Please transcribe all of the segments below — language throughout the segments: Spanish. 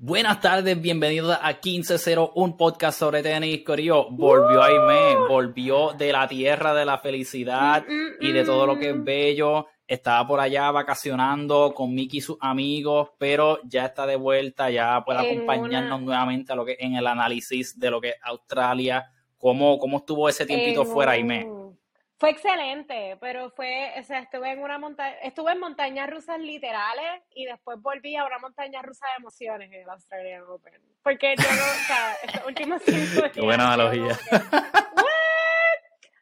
Buenas tardes, bienvenidos a 1501, un podcast sobre tenis. Corillo, volvió Aime, volvió de la tierra de la felicidad Mm, mm, y de todo lo que es mm. bello. Estaba por allá vacacionando con Mickey y sus amigos, pero ya está de vuelta, ya puede En acompañarnos una- nuevamente a lo que en el análisis de lo que es Australia, cómo, cómo estuvo ese tiempito En fuera, Aime. Fue excelente, pero fue, o sea, estuve en una montaña, estuve en montañas rusas literales y después volví a una montaña rusa de emociones en el Australian Open. Porque yo no, o sea, estos últimos cinco días. Qué buena analogía.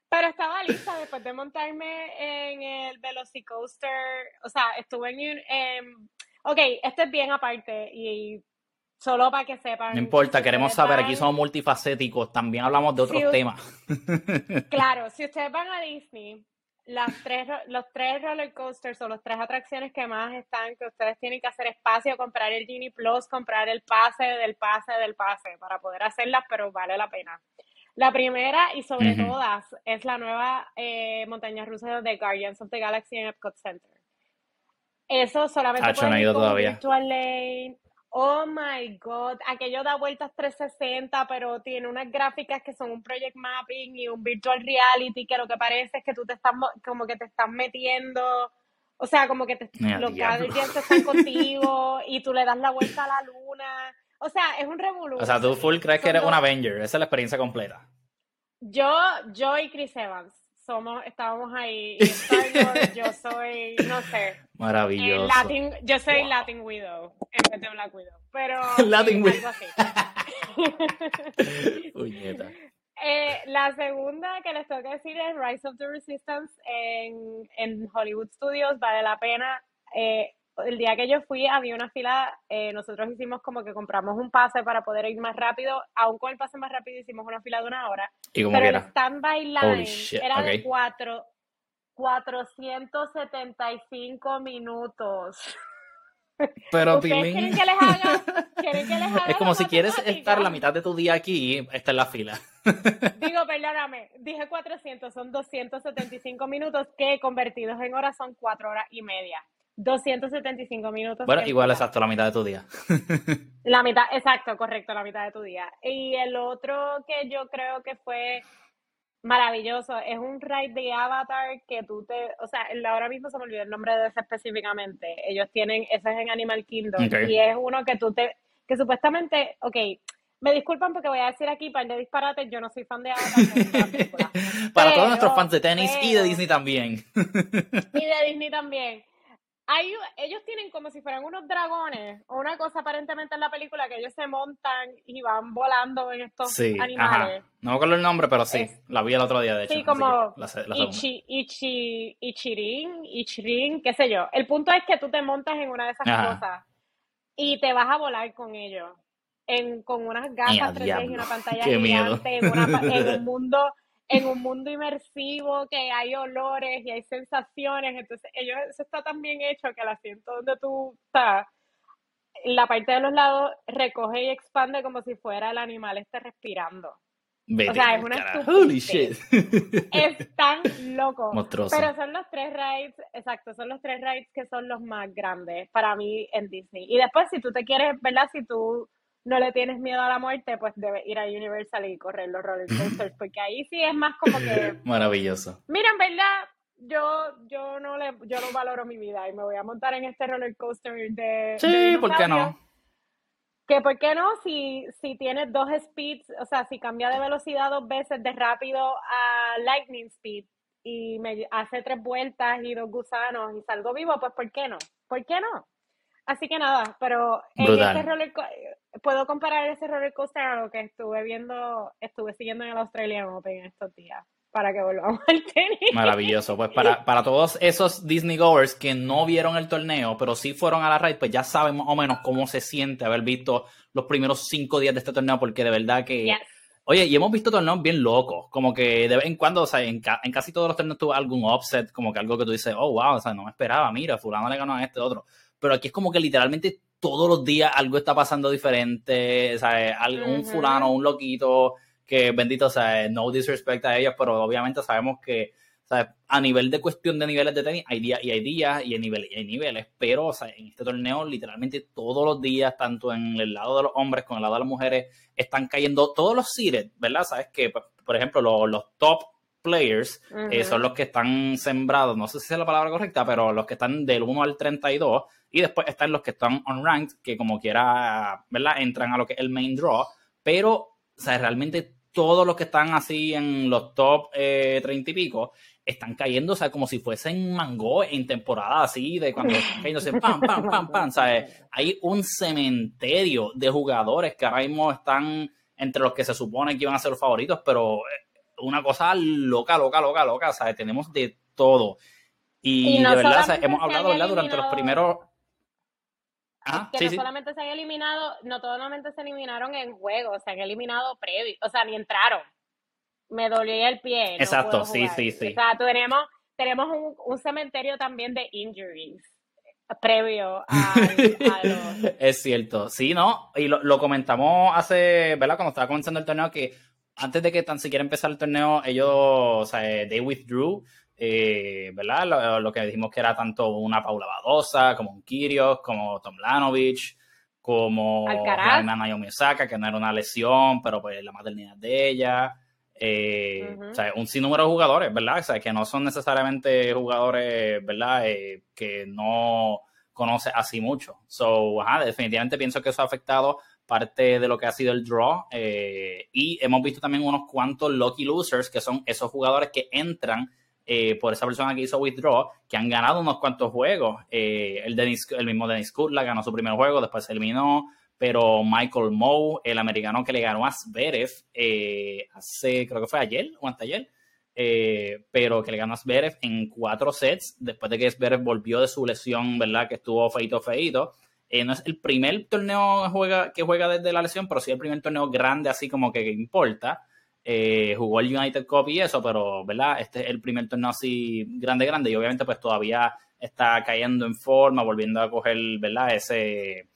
Pero estaba lista después de montarme en el Velocicoaster, o sea, estuve en, un- en- ok, esto es bien aparte y solo para que sepan. No importa, queremos saber, aquí somos multifacéticos, también hablamos de otros temas. Claro, si ustedes van a Disney, las tres, los tres roller coasters o las tres atracciones que más están, que ustedes tienen que hacer espacio, comprar el Genie Plus, comprar el pase del pase del pase para poder hacerlas, pero vale la pena. La primera y sobre todas es la nueva eh, montaña rusa de Guardians of the Galaxy en Epcot Center. Eso solamente Hacho, no puedes ir ido con todavía. virtual lane. Oh my God, aquello da vueltas 360, pero tiene unas gráficas que son un project mapping y un virtual reality que lo que parece es que tú te estás mo- como que te estás metiendo, o sea, como que te, Mira, los. Guardians están contigo y tú le das la vuelta a la luna. O sea, es un revolú. O sea, tú full crees que eres un Avenger, esa es la experiencia completa. Yo, yo y Chris Evans somos, estábamos ahí. Wars, yo soy, no sé, eh, Maravilloso. Latin, yo soy Wow. Latin Widow en vez de Black Widow, pero Latin Widow. Eh, la segunda que les tengo que decir es Rise of the Resistance en, en Hollywood Studios, vale la pena. Eh, el día que yo fui había una fila, eh, nosotros hicimos como que compramos un pase para poder ir más rápido, aún con el pase más rápido hicimos una fila de una hora, Y como pero el quiera. standby line shit, era de cuatro, 475 minutos. Pero ¿Ustedes Pilín, quieren que les haga? ¿Quieren que les haga es como si quieres estar la mitad de tu día aquí, está en la fila. Digo, perdóname, dije 400, son 275 minutos que convertidos en horas son 4 horas y media. 275 minutos. Bueno, en igual exacto, la mitad de tu día. La mitad, exacto, correcto, la mitad de tu día. Y el otro que yo creo que fue maravilloso es un ride de Avatar que tú te, o sea, ahora mismo se me olvidó el nombre de ese específicamente. Ellos tienen, ese es en Animal Kingdom y es uno que tú te, que supuestamente, ok, me disculpan porque voy a decir aquí par de disparates, yo no soy fan de Avatar. Para todos nuestros fans de tenis y de Disney también. y de Disney también. Hay, ellos tienen como si fueran unos dragones o una cosa aparentemente en la película que ellos se montan y van volando en estos Sí, animales. ajá. No me acuerdo el nombre, pero sí, Es- la vi el otro día, de hecho. Sí, como la, la. Ichi, Ichi, Ichirin, Ichirin, qué sé yo. El punto es que tú te montas en una de esas Ajá. cosas y te vas a volar con ellos. En, con unas gafas Ea, 3D y una pantalla Qué miedo. gigante en, una en un mundo en un mundo inmersivo que hay olores y hay sensaciones entonces ellos eso está tan bien hecho que el asiento donde tú estás la parte de los lados recoge y expande como si fuera el animal esté respirando Vete o sea, es una. Holy shit. es tan loco Monstruoso. pero son los tres rides, exacto, son los tres rides que son los más grandes para mí en Disney. Y después, si tú te quieres, ¿verdad? Si tú no le tienes miedo a la muerte, pues debes ir a Universal y correr los roller coasters, porque ahí sí es más como que, Maravilloso. mira, en verdad, yo, yo no le, yo no valoro mi vida y me voy a montar en este roller coaster de, Sí, de ¿por qué no? Que por qué no, si, si tienes dos speeds, o sea, si cambia de velocidad dos veces de rápido a lightning speed y me hace tres vueltas y dos gusanos y salgo vivo, pues ¿por qué no? ¿Por qué no? Así que nada, pero en Brutal. este roller puedo comparar ese roller coaster a lo que estuve viendo, estuve siguiendo en el Australian Open estos días, para que volvamos al tenis. Maravilloso. Pues para, para todos esos Disney goers que no vieron el torneo, pero sí fueron a la raid, pues ya saben más o menos cómo se siente haber visto los primeros cinco días de este torneo, porque de verdad que. Yes. Oye, y hemos visto torneos bien locos, como que de vez en cuando, o sea, en, ca- en casi todos los torneos tuvo algún upset, como que algo que tú dices, oh, wow, o sea, no me esperaba, mira, fulano le ganó a este otro. Pero aquí es como que literalmente todos los días algo está pasando diferente, o sea, algún Ujú. fulano, un loquito, que bendito, sea, no disrespect a ellos, pero obviamente sabemos que a nivel de cuestión de niveles de tenis, hay días y hay días y hay niveles y hay niveles, pero o sea, en este torneo literalmente todos los días, tanto en el lado de los hombres como en el lado de las mujeres, están cayendo todos los seeded, ¿verdad? Sabes que, por ejemplo, los, top players eh, son los que están sembrados, no sé si es la palabra correcta, pero los que están del 1 al 32 y después están los que están unranked, que como quiera, ¿verdad? Entran a lo que es el main draw, pero, o sea, realmente todos los que están así en los top eh, 30 y pico están cayendo, o sea, como si fuesen mango en temporada así, de cuando están cayéndose pam, pam, pam, pam, ¿sabes? Hay un cementerio de jugadores que ahora mismo están entre los que se supone que iban a ser los favoritos, pero eh, una cosa loca, loca, loca, loca, ¿sabes? Tenemos de todo. Y, de verdad, hemos hablado, ¿verdad? Durante los primeros... Ah, que no solamente se han eliminado, no solamente se eliminaron en juego, se han eliminado previo, o sea, ni entraron me dolía el pie. Exacto, sí, sí, sí. O sea, tenemos, tenemos un, cementerio también de injuries previo a, Es cierto, sí, ¿no? Y lo, comentamos hace, ¿verdad? Cuando estaba comenzando el torneo, que antes de que tan siquiera empezara el torneo, ellos, o sea, they withdrew, eh, ¿verdad? Lo, que dijimos que era tanto una Paula Badosa, como un Kirios, como Tom Lanovich, como Alcaraz. Naomi Osaka, que no era una lesión, pero pues la maternidad de ella. Eh, o sea, un sinnúmero de jugadores, ¿verdad? O sea, que no son necesariamente jugadores, ¿verdad? Eh, que no conoce así mucho. So, ajá, definitivamente pienso que eso ha afectado parte de lo que ha sido el draw. Eh, y hemos visto también unos cuantos lucky losers, que son esos jugadores que entran por esa persona que hizo withdraw, que han ganado unos cuantos juegos. el, el mismo Dennis Kutla ganó su primer juego, después se eliminó pero Michael Moe, el americano que le ganó a Zverev eh, hace, creo que fue ayer o anteayer, eh, pero que le ganó a en cuatro sets, después de que Zverev volvió de su lesión, ¿verdad? Que estuvo feito, feito. Eh, no es el primer torneo que juega, que juega desde la lesión, pero sí el primer torneo grande, así como que, importa. jugó el United Cup y eso, pero, ¿verdad? Este es el primer torneo así grande, grande, y obviamente pues todavía está cayendo en forma, volviendo a coger, ¿verdad? Ese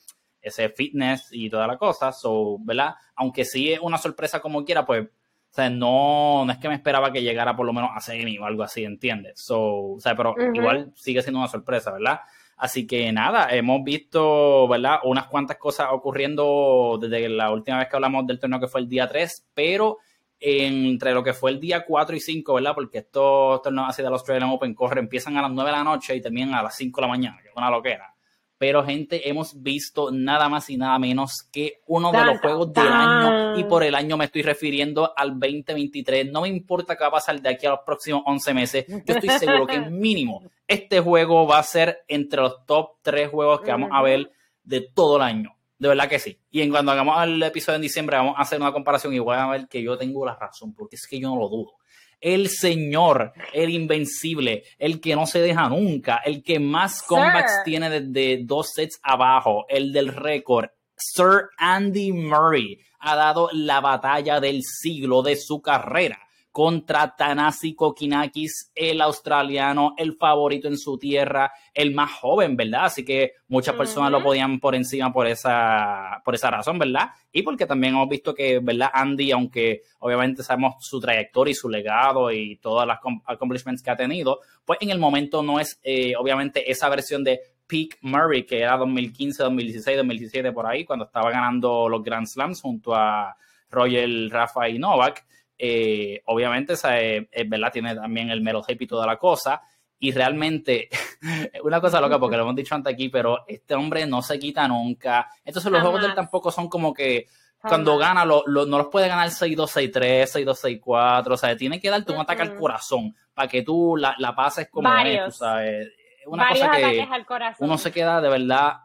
ese fitness y toda la cosa. So, ¿verdad? Aunque sí es una sorpresa como quiera, pues, o sea, no, no es que me esperaba que llegara por lo menos a semi o algo así, ¿entiendes? So, o sea, pero igual sigue siendo una sorpresa, ¿verdad? Así que nada, hemos visto, ¿verdad? Unas cuantas cosas ocurriendo desde la última vez que hablamos del torneo que fue el día 3, pero entre lo que fue el día 4 y 5, ¿verdad? Porque estos torneos así del Australian Open corre, empiezan a las 9 de la noche y terminan a las 5 de la mañana, que es una loquera pero gente, hemos visto nada más y nada menos que uno de los juegos del año, y por el año me estoy refiriendo al 2023. No me importa qué va a pasar de aquí a los próximos 11 meses, yo estoy seguro que mínimo este juego va a ser entre los top 3 juegos que vamos a ver de todo el año. De verdad que sí. Y en cuando hagamos el episodio en diciembre, vamos a hacer una comparación y voy a ver que yo tengo la razón, porque es que yo no lo dudo el señor, el invencible, el que no se deja nunca, el que más comebacks tiene desde dos sets abajo, el del récord, Sir Andy Murray, ha dado la batalla del siglo de su carrera contra Tanasi Kokinakis, el australiano, el favorito en su tierra, el más joven, ¿verdad? Así que muchas personas lo podían por encima por esa, por esa razón, ¿verdad? Y porque también hemos visto que, ¿verdad? Andy, aunque obviamente sabemos su trayectoria y su legado y todas las accomplishments que ha tenido, pues en el momento no es, eh, obviamente, esa versión de Peak Murray, que era 2015, 2016, 2017, por ahí, cuando estaba ganando los Grand Slams junto a Roger, Rafa y Novak. Eh, obviamente, eh, ¿verdad? Tiene también el metal y toda la cosa. Y realmente, una cosa loca, porque lo hemos dicho antes aquí, pero este hombre no se quita nunca. Entonces, los juegos de él tampoco son como que cuando gana, lo, no los puede ganar 6-2, 6-3, 6-2, 6-4. O sea, tiene que darte un ataque al corazón para que tú la, la pases como es, tú sabes. Una cosa que uno se queda de verdad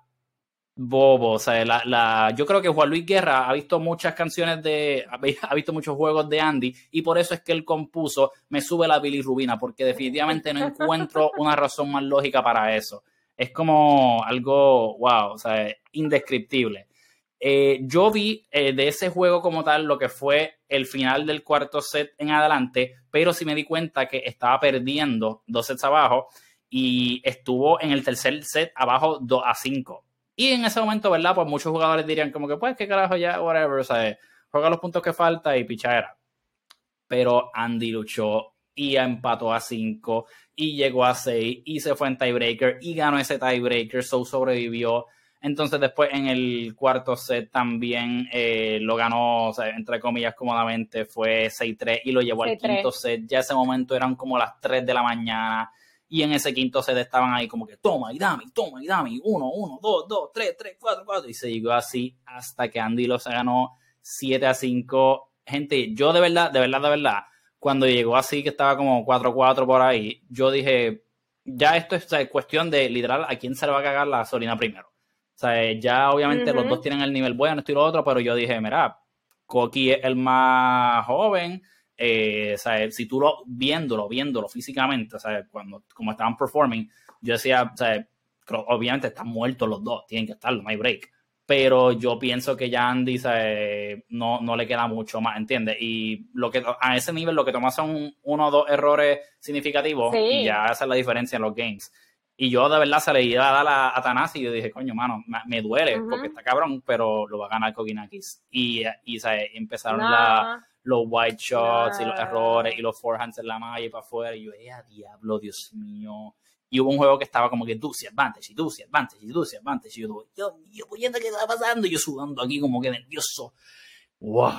bobo. O sea, la, la, yo creo que Juan Luis Guerra ha visto muchas canciones de, ha visto muchos juegos de Andy y por eso es que él compuso Me sube la bilirrubina, porque definitivamente no encuentro una razón más lógica para eso. Es como algo, wow, o sea, indescriptible. Eh, yo vi eh, de ese juego como tal lo que fue el final del cuarto set en adelante, pero sí me di cuenta que estaba perdiendo dos sets abajo y estuvo en el tercer set abajo 2 a 5 y en ese momento, ¿verdad? Pues muchos jugadores dirían como que, pues, qué carajo ya, whatever, o sea, juega los puntos que falta y pichadera. Pero Andy luchó y empató a 5 y llegó a 6 y se fue en tiebreaker y ganó ese tiebreaker, so sobrevivió. Entonces después en el cuarto set también eh, lo ganó, o sea, entre comillas, cómodamente, fue 6-3 y lo llevó al quinto set. Ya ese momento eran como las 3 de la mañana y en ese quinto set estaban ahí como que toma y dame, toma y dame, 1, 1, 2, 2, 3, 3, 4, 4 y se llegó así hasta que Andy lo se ganó 7 a 5. Gente, yo de verdad, de verdad, de verdad, cuando llegó así que estaba como 4-4 por ahí, yo dije, ya esto es cuestión de literal a quién se le va a cagar la gasolina primero. O sea, ya obviamente los dos tienen el nivel bueno, esto y lo otro, pero yo dije, mira, Koki es el más joven, eh, sea, si tú lo viéndolo, viéndolo físicamente, sea, cuando como estaban performing, yo decía, sea, obviamente están muertos los dos, tienen que estar, no hay break pero yo pienso que ya Andy no, no le queda mucho más, ¿entiendes? Y lo que a ese nivel lo que toma son uno o dos errores significativos y ya hace la diferencia en los games. Y yo de verdad se le iba a dar a, Tanasi y yo dije, coño, mano, me, duele porque está cabrón, pero lo va a ganar Koginakis. Y, y empezaron los white shots y los errores y los forehands en la malla y para afuera. Y yo, ¡eh, diablo, Dios mío! y hubo un juego que estaba como que Dulce Advantage, y Dulce Advantage, y Dulce Advantage, y yo, yo, yo, ¿qué está pasando? Y yo sudando aquí como que nervioso. ¡Wow!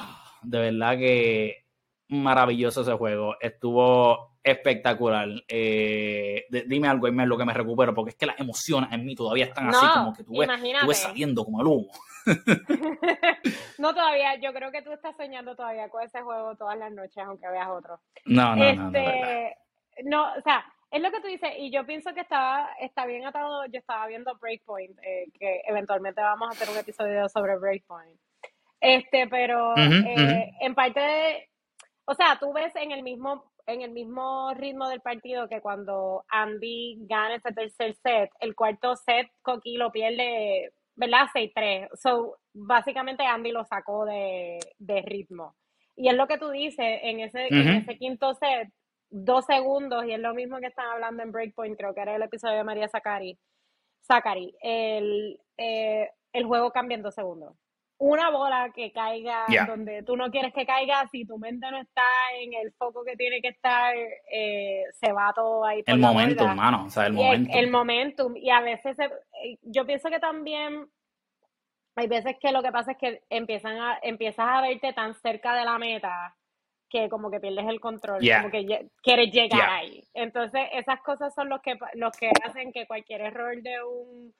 De verdad que maravilloso ese juego. Estuvo espectacular. Eh, dime algo, es lo que me recupero, porque es que las emociones en mí todavía están así, como que tú ves, tú ves saliendo como el humo. no, todavía, yo creo que tú estás soñando todavía con ese juego todas las noches, aunque veas otro. No, no, no, no, este, no, o sea, es lo que tú dices, y yo pienso que estaba, está bien atado, yo estaba viendo Breakpoint, eh, que eventualmente vamos a hacer un episodio sobre Breakpoint. Este, pero eh, en parte de, o sea, tú ves en el mismo, en el mismo ritmo del partido que cuando Andy gana ese tercer set, el cuarto set Coqui lo pierde, ¿verdad? 6-3. So, básicamente Andy lo sacó de, ritmo. Y es lo que tú dices, en ese, en ese quinto set, dos segundos, y es lo mismo que están hablando en Breakpoint, creo que era el episodio de María Zacari. Zacari, el, eh, el juego cambia en dos segundos. Una bola que caiga donde tú no quieres que caiga, si tu mente no está en el foco que tiene que estar, eh, se va todo ahí. el momentum, mano, o sea, el momentum. El, momentum, y a veces eh, yo pienso que también hay veces que lo que pasa es que empiezan a, empiezas a verte tan cerca de la meta que como que pierdes el control, como que quieres llegar ahí. Entonces, esas cosas son los que, los que hacen que cualquier error de un,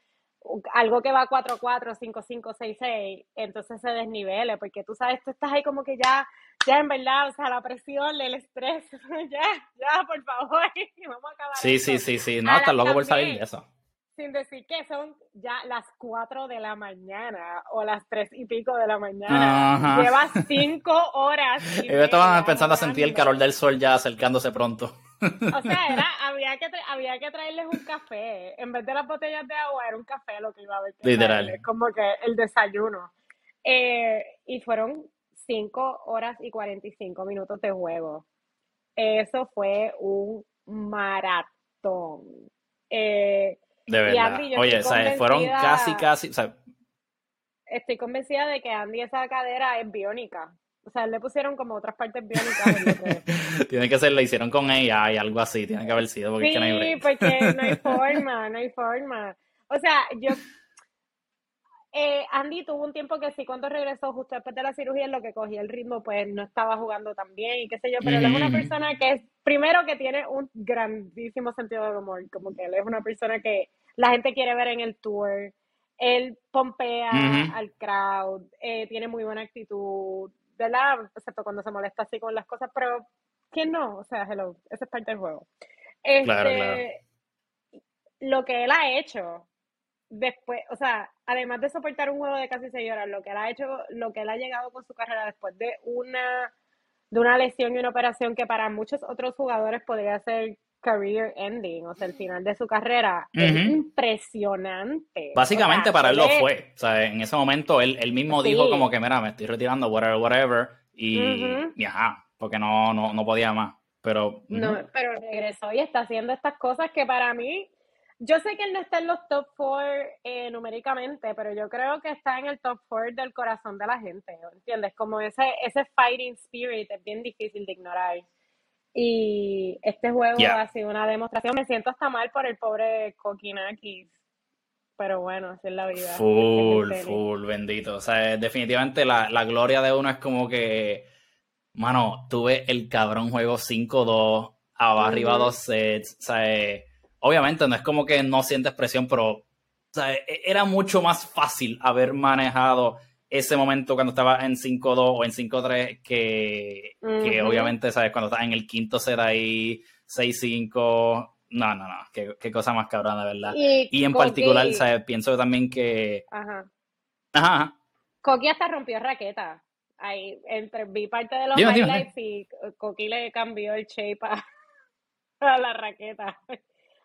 algo que va 4-4, 5-5, 6-6, entonces se desnivele, porque tú sabes, tú estás ahí como que ya, ya en verdad, o sea, la presión, el estrés, ya, ya, por favor, vamos a acabar. Sí, sí, sí, sí, no, estás loco por salir de eso sin decir que son ya las 4 de la mañana o las 3 y pico de la mañana. Llevas 5 horas. Y yo estaba pensando a sentir el calor del sol ya acercándose pronto. O sea, era, había, que había que traerles un café. En vez de las botellas de agua, era un café lo que iba a haber. Literal. como que el desayuno. Eh, y fueron 5 horas y 45 minutos de juego. Eso fue un maratón. Eh, de verdad. Oye, fueron casi, casi. estoy convencida de que Andy esa cadera es biónica. O sea, le pusieron como otras partes biónicas. tiene que ser, lo hicieron con ella y algo así, tiene que haber sido. Porque sí, no hay porque no hay forma, no hay forma. O sea, yo eh, Andy tuvo un tiempo que sí, cuando regresó justo después de la cirugía, en lo que cogía el ritmo, pues no estaba jugando tan bien y qué sé yo, pero él es una persona que es, primero que tiene un grandísimo sentido del humor, como que él es una persona que la gente quiere ver en el tour, él pompea al crowd, eh, tiene muy buena actitud, ¿verdad? Excepto cuando se molesta así con las cosas, pero ¿quién no? O sea, hello, esa es parte del juego. Este, Lo que él ha hecho después, o sea, además de soportar un juego de casi seis horas, lo que él ha hecho, lo que él ha llegado con su carrera después de una, de una lesión y una operación que para muchos otros jugadores podría ser career ending, o sea, el final de su carrera, es impresionante. Básicamente para él lo fue, o sea, en ese momento él, él mismo dijo como que, mira, me estoy retirando, whatever, whatever, y, ajá, porque no, no, no podía más, pero... No, pero regresó y está haciendo estas cosas que para mí yo sé que él no está en los top four eh, numéricamente, pero yo creo que está en el top four del corazón de la gente, ¿entiendes? Como ese, ese fighting spirit es bien difícil de ignorar. Y este juego ha sido una demostración. Me siento hasta mal por el pobre Kokinakis. Pero bueno, así es la vida. Full, full, bendito. O sea, definitivamente la, la gloria de uno es como que, mano, tuve el cabrón juego 5-2, arriba dos sets. O sea, obviamente no es como que no sientes presión, pero o sea, e, era mucho más fácil haber manejado ese momento cuando estaba en 5-2 o en 5-3 que, que obviamente, ¿sabes? Cuando estás en el quinto set ahí, 6-5. No, no, no, qué, qué, cosa más cabrona, de verdad. Y, en particular, ¿sabes? Pienso también que... Ajá. Ajá. Coqui hasta rompió raqueta. Ahí, entre, vi parte de los highlights y Coqui le cambió el shape a, a la raqueta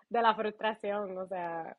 de la frustración, o sea...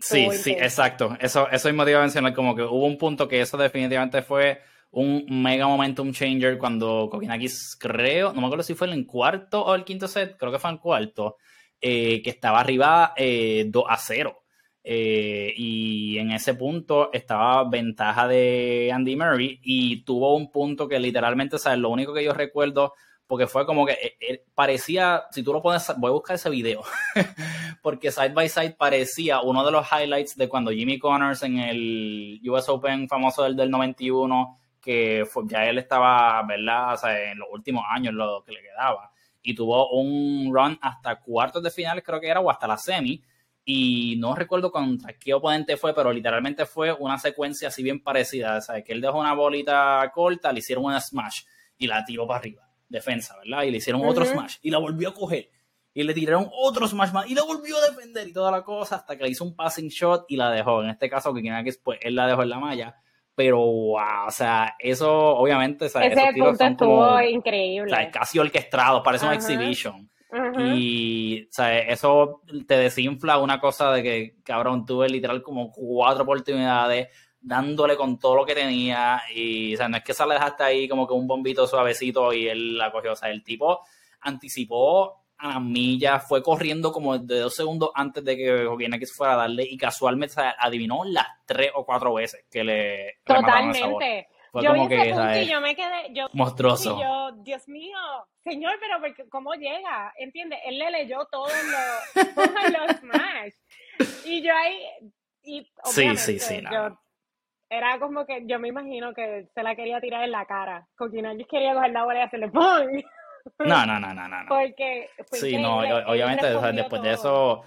Sí, sí, exacto. Eso, eso mismo te iba a mencionar, como que hubo un punto que eso definitivamente fue un mega momentum changer cuando Kokinakis, creo, no me acuerdo si fue en el cuarto o el quinto set, creo que fue en el cuarto, eh, que estaba arriba eh, 2 a 0. Eh, y en ese punto estaba ventaja de Andy Murray y tuvo un punto que literalmente, ¿sabes? Lo único que yo recuerdo porque fue como que eh, eh, parecía, si tú lo pones, voy a buscar ese video, porque side by side parecía uno de los highlights de cuando Jimmy Connors en el US Open famoso del, del 91, que fue, ya él estaba, ¿verdad? O sea, en los últimos años lo que le quedaba, y tuvo un run hasta cuartos de finales, creo que era, o hasta la semi, y no recuerdo contra qué oponente fue, pero literalmente fue una secuencia así bien parecida, o que él dejó una bolita corta, le hicieron una smash y la tiró para arriba defensa, ¿verdad? Y le hicieron otro smash y la volvió a coger. Y le tiraron otro smash más y la volvió a defender y toda la cosa hasta que le hizo un passing shot y la dejó. En este caso, que que pues él la dejó en la malla. Pero, wow, o sea, eso obviamente, o sea, Ese esos punto estuvo increíble. O sea, casi orquestado, parece una exhibition. Y, o sea, eso te desinfla una cosa de que, cabrón, tuve literal como cuatro oportunidades dándole con todo lo que tenía y, o sea, no es que se le dejaste ahí como que un bombito suavecito y él la cogió, o sea, el tipo anticipó a la milla, fue corriendo como de dos segundos antes de que que fuera a darle y casualmente adivinó las tres o cuatro veces que le Totalmente. Fue yo como vi ese que, punto y yo me quedé yo, monstruoso. Y yo, Dios mío, señor, pero ¿cómo llega? ¿Entiendes? Él le leyó todos los, todos los Smash. Y yo ahí, y sí, sí, sí, yo, era como que yo me imagino que se la quería tirar en la cara. Coquinakis quería coger la bola y hacerle ¡pum! No, no, no, no, no. Porque Sí, no, obviamente después de eso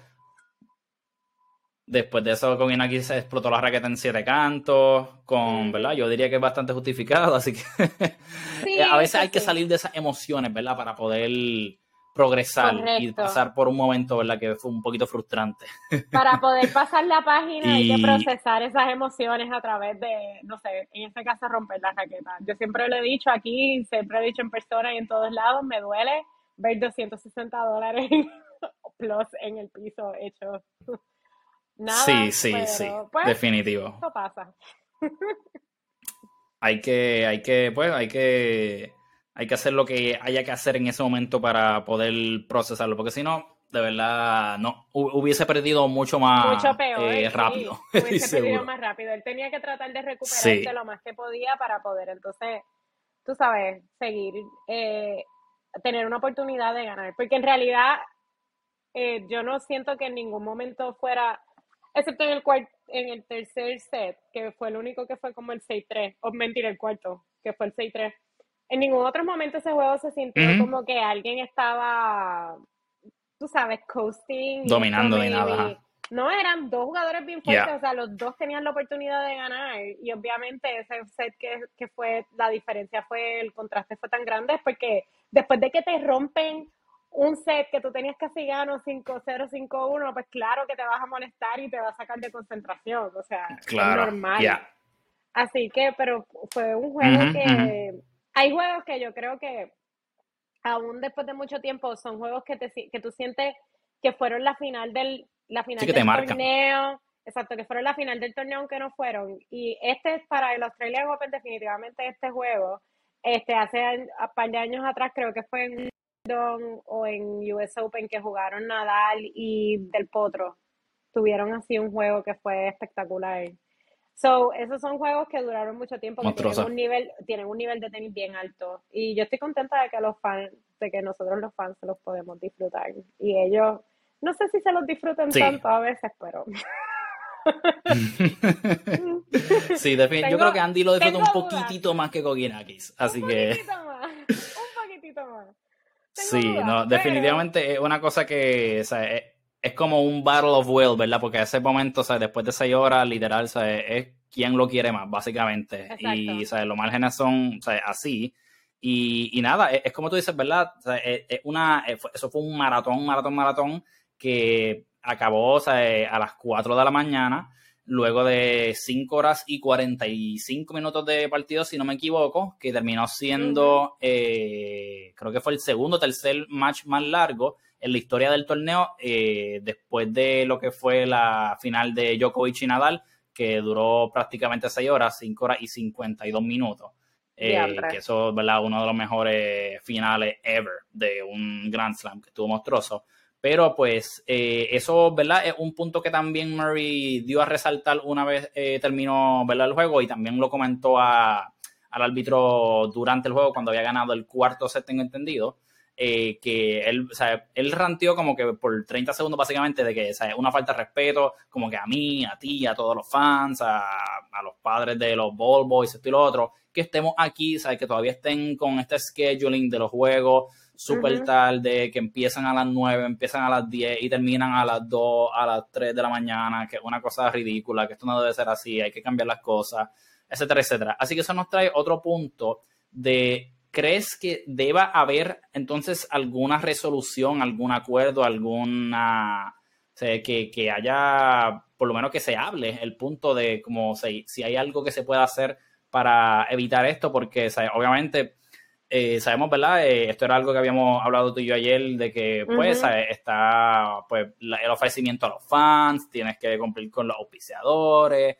Después de eso, con se explotó la raqueta en siete cantos, con, ¿verdad? Yo diría que es bastante justificado, así que a veces hay que salir de esas emociones, ¿verdad? Para poder progresar y pasar por un momento, ¿verdad? Que fue un poquito frustrante. Para poder pasar la página y... hay que procesar esas emociones a través de, no sé, en este caso romper la raqueta. Yo siempre lo he dicho aquí, siempre he dicho en persona y en todos lados, me duele ver 260 dólares plus en el piso hecho. Nada, sí, sí, sí, pues, definitivo. Eso pasa. hay que, hay que, pues, hay que hay que hacer lo que haya que hacer en ese momento para poder procesarlo, porque si no, de verdad, no hubiese perdido mucho más eh, rápido. hubiese perdido más rápido. Él tenía que tratar de recuperarse lo más que podía para poder, entonces, tú sabes, seguir, eh, tener una oportunidad de ganar. Porque en realidad, eh, yo no siento que en ningún momento fuera, excepto en el en el tercer set, que fue el único que fue como el 6-3, o mentir, el cuarto, que fue el 6-3 en ningún otro momento ese juego se sintió como que alguien estaba, tú sabes, coasting. Dominando de nada. No, eran dos jugadores bien fuertes, o sea, los dos tenían la oportunidad de ganar y obviamente ese set que, que fue, la diferencia fue, el contraste fue tan grande porque después de que te rompen un set que tú tenías casi gano 5-0, 5-1, pues claro que te vas a molestar y te vas a sacar de concentración, o sea, es normal. Así que, pero fue un juego que hay juegos que yo creo que aún después de mucho tiempo son juegos que, te, que tú sientes que fueron la final del, la final del torneo. Exacto, que fueron la final del torneo aunque no fueron. Y este es para el Australian Open definitivamente este juego. Este hace un par de años atrás creo que fue en o en US Open que jugaron Nadal y Del Potro. Tuvieron así un juego que fue espectacular. So, esos son juegos que duraron mucho tiempo, que tienen un, nivel, tienen un nivel de tenis bien alto. Y yo estoy contenta de que los fans, de que nosotros los fans se los podemos disfrutar. Y ellos, no sé si se los disfrutan tanto a veces, pero... sí, definitivamente. Yo creo que Andy lo disfruta un poquitito más que Koginakis. Así un que. Poquitito más, un poquitito más. sí, no, definitivamente es una cosa que. O sea, es, es como un Battle of Will, ¿verdad? Porque a ese momento, o después de seis horas, literal, es quien lo quiere más, básicamente. Y ¿sabes? los márgenes son así. Y, nada, es, como tú dices, ¿verdad? es, una, eso fue un maratón, maratón, maratón que acabó a las 4 de la mañana, luego de 5 horas y 45 minutos de partido, si no me equivoco, que terminó siendo, eh, creo que fue el segundo o tercer match más largo en la historia del torneo, eh, después de lo que fue la final de Djokovic y Nadal, que duró prácticamente 6 horas, 5 horas y 52 minutos. Eh, que eso es ¿verdad? uno de los mejores finales ever de un Grand Slam que estuvo monstruoso. Pero pues eh, eso, ¿verdad? Es un punto que también Murray dio a resaltar una vez terminó ¿verdad? el juego y también lo comentó a, al árbitro durante el juego cuando había ganado el cuarto set, tengo entendido, eh, que él, o sea, él ranteó como que por 30 segundos básicamente de que o una falta de respeto, como que a mí, a ti, a todos los fans, a, los padres de los ball boys, esto y lo otro, que estemos aquí, ¿sabes? que todavía estén con este scheduling de los juegos súper tarde, que empiezan a las 9, empiezan a las 10 y terminan a las 2, a las 3 de la mañana, que es una cosa ridícula, que esto no debe ser así, hay que cambiar las cosas, etcétera, etcétera. Así que eso nos trae otro punto de ¿Crees que deba haber entonces alguna resolución, algún acuerdo, alguna... que, que, haya, por lo menos que se hable el punto de como si, si hay algo que se pueda hacer para evitar esto, porque obviamente eh, sabemos, ¿verdad? Eh, esto era algo que habíamos hablado tú y yo ayer, de que pues está pues, el ofrecimiento a los fans, tienes que cumplir con los auspiciadores,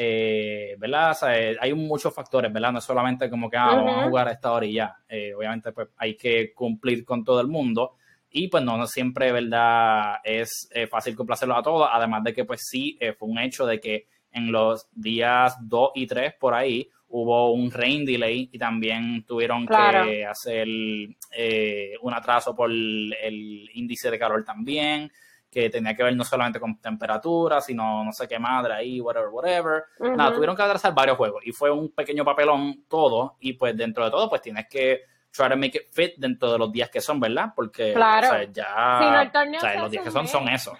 eh, ¿verdad? Eh, hay muchos factores, ¿verdad? No es solamente como que ah, vamos a jugar a esta hora y ya. Eh, obviamente, pues hay que cumplir con todo el mundo. Y pues no, no siempre, ¿verdad? Es fácil complacerlo a todos. Además de que, pues sí, fue un hecho de que en los días 2 y 3 por ahí hubo un rain delay y también tuvieron que hacer un atraso por el índice de calor también que tenía que ver no solamente con temperatura, sino no sé qué madre ahí, whatever, whatever. Nada, tuvieron que atrasar varios juegos y fue un pequeño papelón todo y pues dentro de todo pues tienes que try to make it fit dentro de los días que son, ¿verdad? Porque claro. ya los días que son son eso.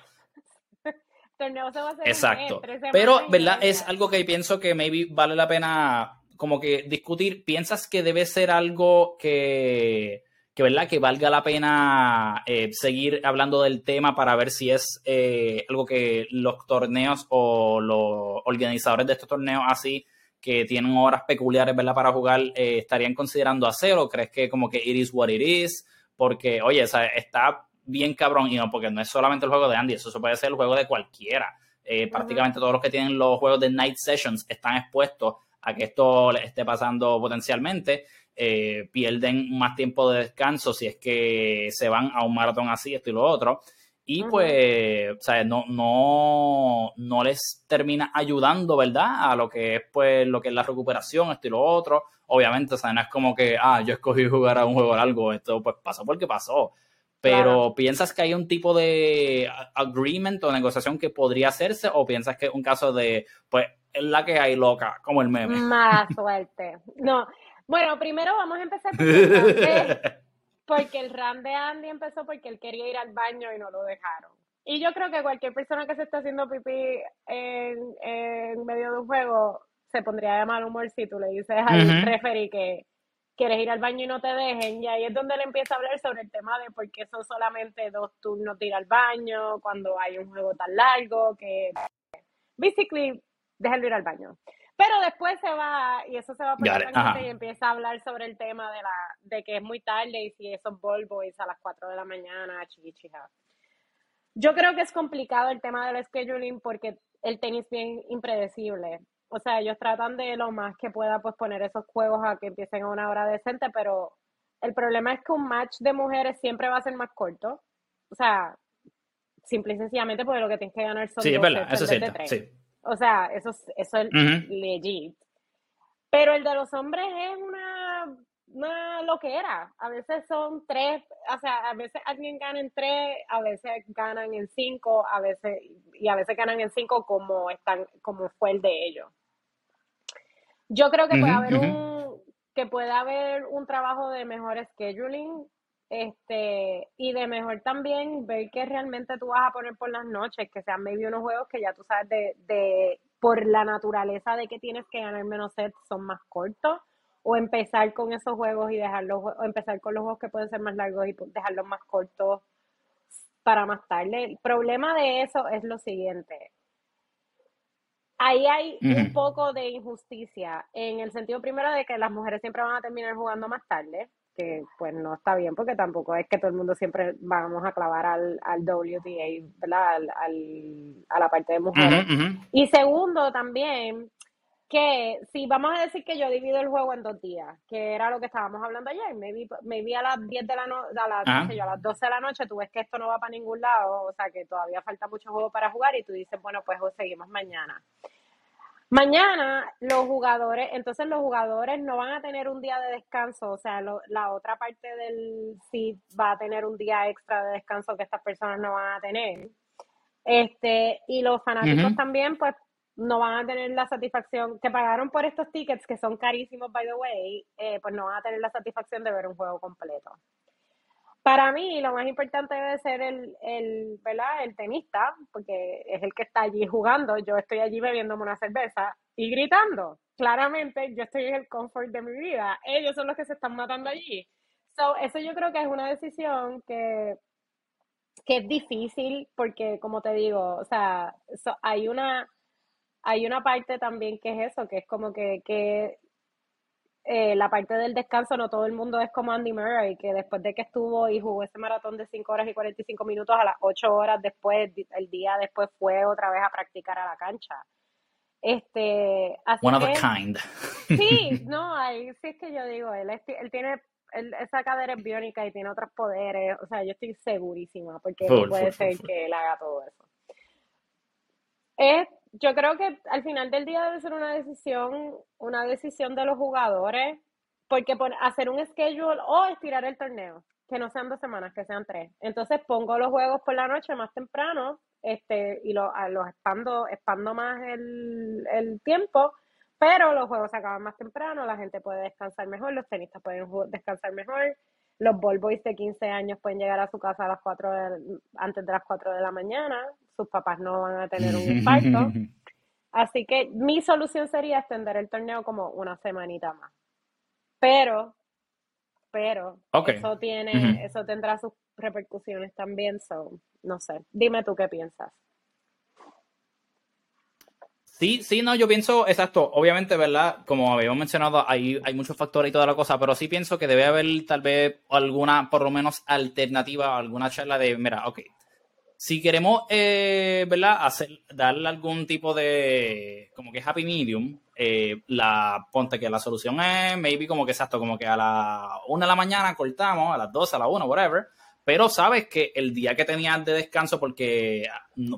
Exacto. Pero, ¿verdad? Es algo que pienso que maybe vale la pena como que discutir. ¿Piensas que debe ser algo que que, ¿verdad? que valga la pena eh, seguir hablando del tema para ver si es eh, algo que los torneos o los organizadores de estos torneos así que tienen horas peculiares ¿verdad? para jugar eh, estarían considerando hacer o crees que como que it is what it is porque oye está bien cabrón y no porque no es solamente el juego de Andy eso se puede ser el juego de cualquiera prácticamente todos los que tienen los juegos de night sessions están expuestos a que esto les esté pasando potencialmente eh, pierden más tiempo de descanso si es que se van a un maratón así, esto y lo otro. Y pues, o sea, no, no, no les termina ayudando, ¿verdad? A lo que es, pues, lo que es la recuperación, esto y lo otro. Obviamente, o sea, no es como que, ah, yo escogí jugar a un juego largo, esto pues pasó porque pasó. Pero ¿piensas que hay un tipo de agreement o negociación que podría hacerse? ¿O piensas que es un caso de, pues, es la que hay loca, como el meme? Más suerte. No, bueno, primero vamos a empezar por porque el run de Andy empezó porque él quería ir al baño y no lo dejaron. Y yo creo que cualquier persona que se está haciendo pipí en, en medio de un juego se pondría de mal humor si tú le dices al referee que quieres ir al baño y no te dejen. Y ahí es donde él empieza a hablar sobre el tema de por qué son solamente dos turnos de ir al baño cuando hay un juego tan largo que, basically, déjalo ir al baño. Pero después se va, y eso se va por y empieza a hablar sobre el tema de la de que es muy tarde y si esos ball boys a las 4 de la mañana, chiquichija. Yo creo que es complicado el tema del scheduling porque el tenis es bien impredecible. O sea, ellos tratan de lo más que pueda pues poner esos juegos a que empiecen a una hora decente, pero el problema es que un match de mujeres siempre va a ser más corto. O sea, simple y sencillamente porque lo que tienes que ganar son sí, es verdad, eso es cierto, sí. O sea, eso, eso es legit. Pero el de los hombres es una, una loquera. A veces son tres, o sea, a veces alguien gana en tres, a veces ganan en cinco, a veces, y a veces ganan en cinco como están, como fue el de ellos. Yo creo que puede haber un, que puede haber un trabajo de mejor scheduling, este, y de mejor también ver que realmente tú vas a poner por las noches, que sean maybe unos juegos que ya tú sabes de, de por la naturaleza de que tienes que ganar menos sets son más cortos o empezar con esos juegos y dejarlos o empezar con los juegos que pueden ser más largos y dejarlos más cortos para más tarde. El problema de eso es lo siguiente. Ahí hay un poco de injusticia en el sentido primero de que las mujeres siempre van a terminar jugando más tarde que pues no está bien porque tampoco es que todo el mundo siempre vamos a clavar al, al WTA, ¿verdad? Al, a la parte de mujeres. Y segundo también, que si vamos a decir que yo divido el juego en dos días, que era lo que estábamos hablando ayer, maybe, maybe a las 10 de la noche, a, las, a las 12 de la noche tú ves que esto no va para ningún lado, o sea que todavía falta mucho juego para jugar y tú dices, bueno, pues seguimos mañana. Mañana los jugadores, entonces los jugadores no van a tener un día de descanso, o sea, la otra parte del sí va a tener un día extra de descanso que estas personas no van a tener. Este, y los fanáticos también, pues, no van a tener la satisfacción, que pagaron por estos tickets, que son carísimos, by the way, eh, pues no van a tener la satisfacción de ver un juego completo. Para mí, lo más importante debe ser el, el, ¿verdad? el tenista, porque es el que está allí jugando. Yo estoy allí bebiéndome una cerveza y gritando. Claramente, yo estoy en el confort de mi vida. Ellos son los que se están matando allí. So, eso yo creo que es una decisión que, que es difícil porque, como te digo, o sea, hay una hay una parte también que es eso, que es como que, que eh, la parte del descanso, no todo el mundo es como Andy Murray, que después de que estuvo y jugó ese maratón de 5 horas y 45 minutos, a las 8 horas después, el día después fue otra vez a practicar a la cancha. Este, One of a kind. Sí, no, ahí sí es que yo digo, él, él tiene, esa cadera es biónica y tiene otros poderes, o sea, yo estoy segurísima, porque puede ser que él haga todo eso. Es yo creo que al final del día debe ser una decisión, una decisión de los jugadores, porque hacer un schedule o estirar el torneo, que no sean dos semanas, que sean tres. Entonces pongo los juegos por la noche más temprano, este, y los expando, expando más el, el tiempo, pero los juegos se acaban más temprano, la gente puede descansar mejor, los tenistas pueden descansar mejor, los ball boys de 15 años pueden llegar a su casa a las 4 antes de las 4 de la mañana, sus papás no van a tener un infarto. Así que mi solución sería extender el torneo como una semanita más. Pero, pero, eso tiene, eso tendrá sus repercusiones también, so, no sé. Dime tú qué piensas. Sí, sí, no, yo pienso, exacto, obviamente, ¿verdad? Como habíamos mencionado, hay, hay muchos factores y toda la cosa, pero sí pienso que debe haber tal vez alguna, por lo menos, alternativa, alguna charla de, mira, ok, si queremos, eh. Hacer, darle algún tipo de, como que happy medium, eh, la, ponte que la solución es, maybe como que exacto, como que a la una de la mañana cortamos, a las 12, a la 1, whatever, pero sabes que el día que tenías de descanso, porque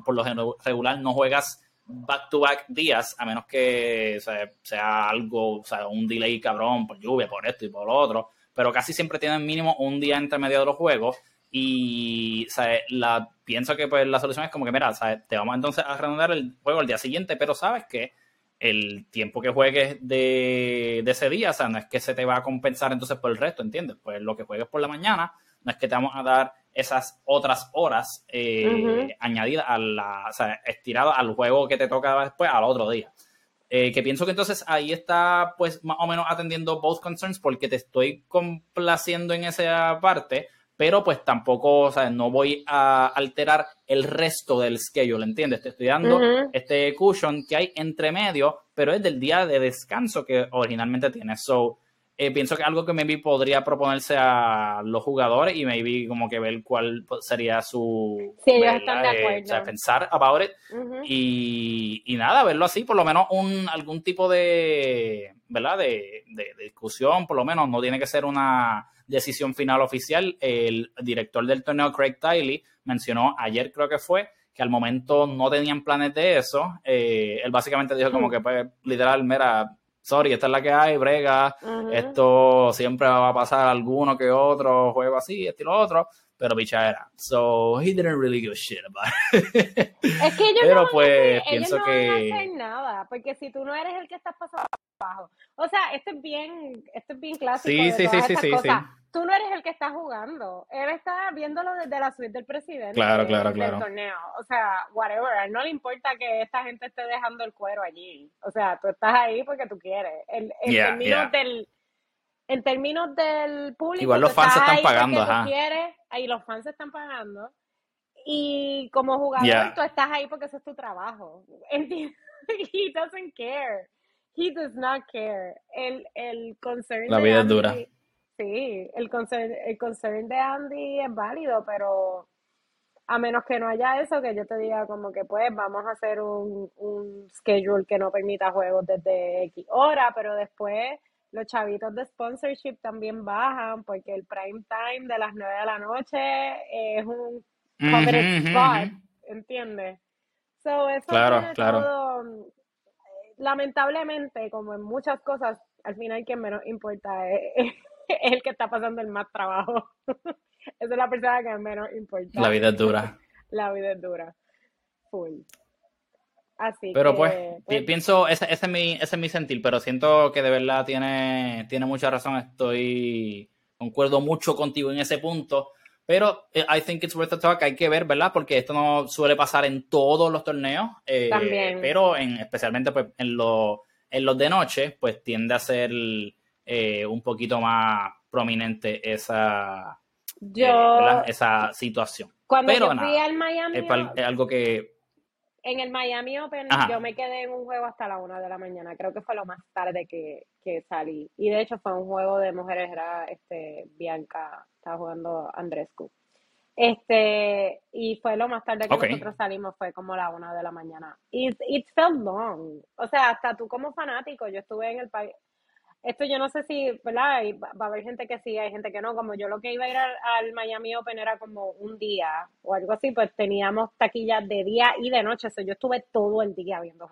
por lo regular no juegas back-to-back días, a menos que sea, algo, o sea, un delay cabrón por lluvia, por esto y por lo otro, pero casi siempre tienen mínimo un día entre medio de los juegos y La, pienso que pues la solución es como que, mira, te vamos entonces a redondear el juego el día siguiente, pero sabes que el tiempo que juegues de, ese día, o sea, no es que se te va a compensar entonces por el resto, ¿entiendes? Pues lo que juegues por la mañana, no es que te vamos a dar esas otras horas eh, añadidas a la, o sea, estiradas al juego que te toca después al otro día. Eh, que pienso que entonces ahí está, pues, más o menos atendiendo both concerns porque te estoy complaciendo en esa parte, pero pues tampoco, o sea, no voy a alterar el resto del schedule, ¿entiendes? Te estoy dando este cushion que hay entre medio, pero es del día de descanso que originalmente tienes. So, eh, pienso que algo que maybe podría proponerse a los jugadores y maybe como que ver cuál sería su... Sí, ellos están de eh, acuerdo. o sea, pensar about it y, y, nada, verlo así, por lo menos un, algún tipo de, ¿verdad? De, de, discusión, por lo menos no tiene que ser una decisión final oficial. El director del torneo, Craig Tiley, mencionó ayer creo que fue que al momento no tenían planes de eso. Eh, él básicamente dijo como que, pues, literal, mira, sorry, esta es la que hay, brega, esto siempre va a pasar alguno que otro juego así, esto y lo otro, pero era. So, he didn't really give a shit about it. Es que ellos pero, no, pues, pienso ellos no que... van a hacer nada, porque si tú no eres el que estás pasando abajo. O sea, esto es bien, esto es bien clásico. Sí, sí, sí, sí, sí, sí tú no eres el que está jugando. Él está viéndolo desde la suite del presidente. Claro, claro, claro. torneo. O sea, whatever. A él no le importa que esta gente esté dejando el cuero allí. O sea, tú estás ahí porque tú quieres. En, términos del en términos del público. Igual los fans están pagando, ajá. Quieres, ahí los fans están pagando. Y como jugador, tú estás ahí porque ese es tu trabajo. ¿Entiendes? He doesn't care. He does not care. El, el concern. La vida es dura Sí, el concern, el concern de Andy es válido, pero a menos que no haya eso, que yo te diga como que pues vamos a hacer un, un schedule que no permita juegos desde X hora, pero después los chavitos de sponsorship también bajan porque el prime time de las 9 de la noche es un covered spot, ¿entiendes? So, eso claro, claro. lamentablemente, como en muchas cosas, al final quien menos importa es, es el que está pasando el más trabajo. Esa es la persona que menos importa. La vida es dura. La vida es dura. Full. Así pero pues, pues, pienso, ese, ese, es mi, ese es mi sentir, pero siento que de verdad tiene, tiene mucha razón. Estoy, concuerdo mucho contigo en ese punto. Pero eh, I think it's worth a talk. Hay que ver, ¿verdad? Porque esto no suele pasar en todos los torneos. Eh, También. Pero en, especialmente pues, en, en los de noche, pues tiende a ser eh, un poquito más prominente esa, eh, esa situación. Cuando yo fui al Miami es, algo que... En el Miami Open yo me quedé en un juego hasta la una de la mañana, creo que fue lo más tarde que, salí. Y de hecho fue un juego de mujeres, era este Bianca, estaba jugando Andrescu. Este, y fue lo más tarde que nosotros salimos, fue como la una de la mañana. It, it felt long. O sea, hasta tú como fanático, yo estuve en el país, esto yo no sé si, ¿verdad? va a haber gente que sí, hay gente que no. Como yo lo que iba a ir al, Miami Open era como un día o algo así, pues teníamos taquillas de día y de noche. O yo estuve todo el día viendo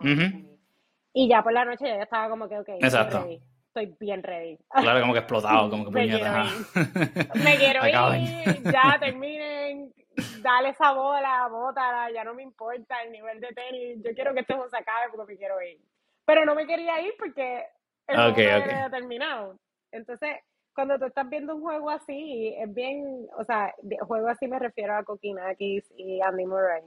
Y ya por la noche ya estaba como que, ok, Exacto. Estoy, bien ready. Claro, como que explotado, como que Me quiero ir. Me quiero ir, ya terminen, dale esa bola, bótala, ya no me importa el nivel de tenis. Yo quiero que esto se acabe porque me quiero ir. Pero no me quería ir porque el okay, okay. terminado. Entonces, cuando tú estás viendo un juego así, es bien, o sea, juego así me refiero a Kokinakis y Andy Murray.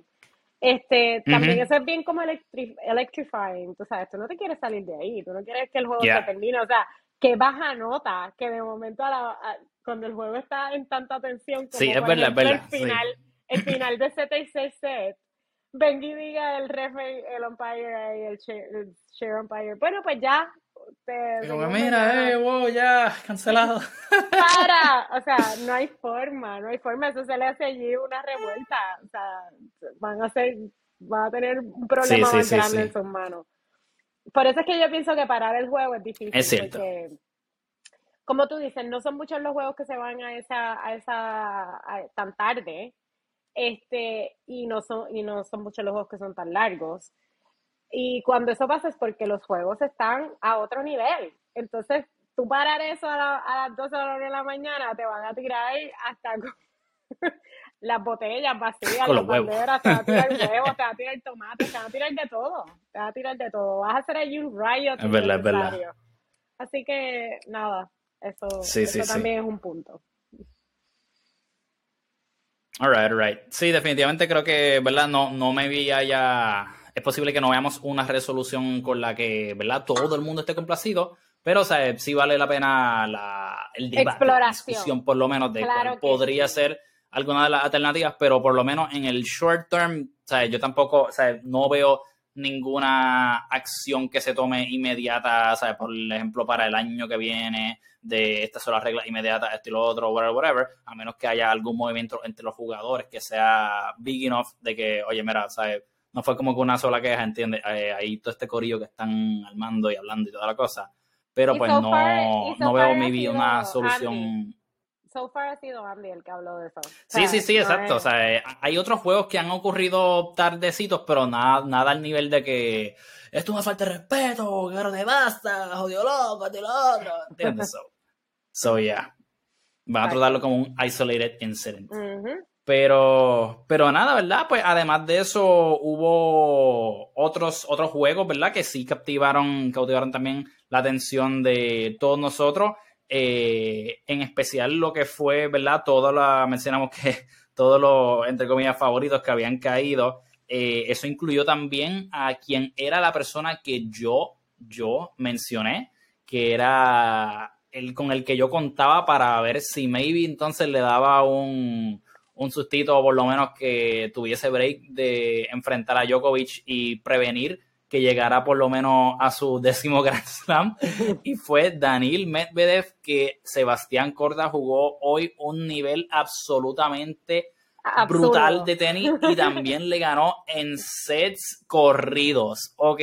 Este, también eso es bien como electrifying, tú sabes, tú no te quieres salir de ahí, tú no quieres que el juego se termine, o sea, que baja nota, que de momento a la, cuando el juego está en tanta tensión como sí, es verdad, el final, el final de 7 y 6 set, venga y diga el ref, el umpire y el el share umpire, bueno, pues ya, mira, eh, wow, ya, cancelado. Para, o sea, no hay forma, no hay forma, eso se le hace allí una revuelta, o sea, van a ser, van a tener un problema más grande en sus manos. Por eso es que yo pienso que parar el juego es difícil. Es cierto. Porque, como tú dices, no son muchos los juegos que se van a esa, a esa, tan tarde, este, y no son, y no son muchos los juegos que son tan largos. Y cuando eso pasa es porque los juegos están a otro nivel. Entonces, tú parar eso a, las 12 de la mañana, te van a tirar hasta las botellas vacías, las banderas, te van a tirar huevos, te van a tirar tomates, te van a tirar de todo. Te van a tirar de todo. Vas a hacer ahí un riot. Es verdad, es verdad. Así que, nada, eso, eso también es un punto. Alright, alright. Sí, definitivamente creo que, ¿verdad? No, no me vi ya es posible que no veamos una resolución con la que, ¿verdad? Todo el mundo esté complacido, pero, o sea, sí vale la pena la, el debate, la discusión, por lo menos, de cuál podría ser alguna de las alternativas, pero por lo menos en el short term, o sea, yo tampoco, o sea, no veo ninguna acción que se tome inmediata, ¿sabes? Por ejemplo, para el año que viene, de estas son las reglas inmediatas, esto y lo otro, whatever, whatever, a menos que haya algún movimiento entre los jugadores que sea big enough de que, oye, mira, ¿sabes? No fue como que una sola queja, ¿entiendes? Eh, ahí todo este corillo que están armando y hablando y toda la cosa. Pero pues no, no veo mi una solución. so far ha sido Andy el que habló de eso. sí, sí, sí, exacto. O sea, eh, hay otros juegos que han ocurrido tardecitos, pero nada, nada al nivel de que esto es una falta de respeto, guerra de basta, jodido loco, lo otro. ¿Entiendes? so, so, yeah. Van a tratarlo como un isolated incident. Pero, pero nada, ¿verdad? Pues además de eso, hubo otros, otros juegos, ¿verdad? Que sí captivaron, cautivaron también la atención de todos nosotros. Eh, en especial lo que fue, ¿verdad? Todo lo, mencionamos que todos los, entre comillas, favoritos que habían caído. Eh, eso incluyó también a quien era la persona que yo, yo mencioné, que era el con el que yo contaba para ver si maybe entonces le daba un, un sustito o por lo menos que tuviese break de enfrentar a Djokovic y prevenir que llegara por lo menos a su décimo Grand Slam. Y fue Daniel Medvedev que Sebastián Corda jugó hoy un nivel absolutamente brutal de tenis y también le ganó en sets corridos. Ok,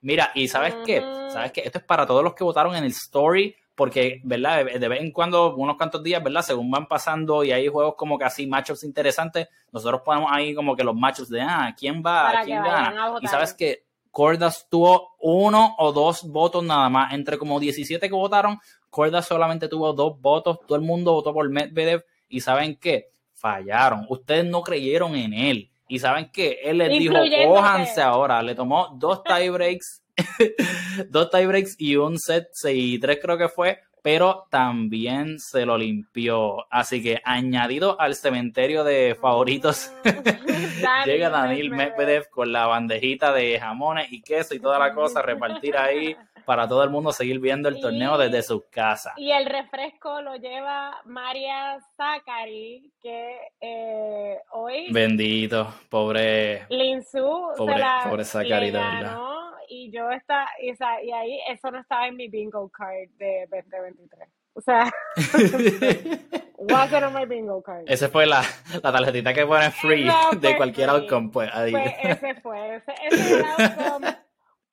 mira, y sabes qué, sabes qué, esto es para todos los que votaron en el story porque, ¿verdad? De vez en cuando, unos cuantos días, ¿verdad? Según van pasando y hay juegos como que así, matchups interesantes, nosotros ponemos ahí como que los matchups de, ah, ¿quién va? ¿Quién gana? Y sabes que Cordas tuvo uno o dos votos nada más. Entre como 17 que votaron, Cordas solamente tuvo dos votos. Todo el mundo votó por Medvedev. Y ¿saben qué? Fallaron. Ustedes no creyeron en él. Y ¿saben qué? Él les dijo, cójanse ahora. Le tomó dos tiebreaks dos tiebreaks y un set 6-3 creo que fue, pero también se lo limpió. Así que añadido al cementerio de favoritos, llega Daniel Medvedev con la bandejita de jamones y queso y toda la cosa, repartir ahí para todo el mundo seguir viendo el torneo desde su casa. Y el refresco lo lleva María Zachary, que eh, hoy... Bendito, pobre... Linsu pobre, se la, pobre Zachary, de verdad y yo está, y, y ahí eso no estaba en mi bingo card de 2023. O sea, wasn't on my bingo card. Esa fue la, la tarjetita que pone free de cualquier outcome, pues, ahí. pues. ese fue, ese, ese el outcome.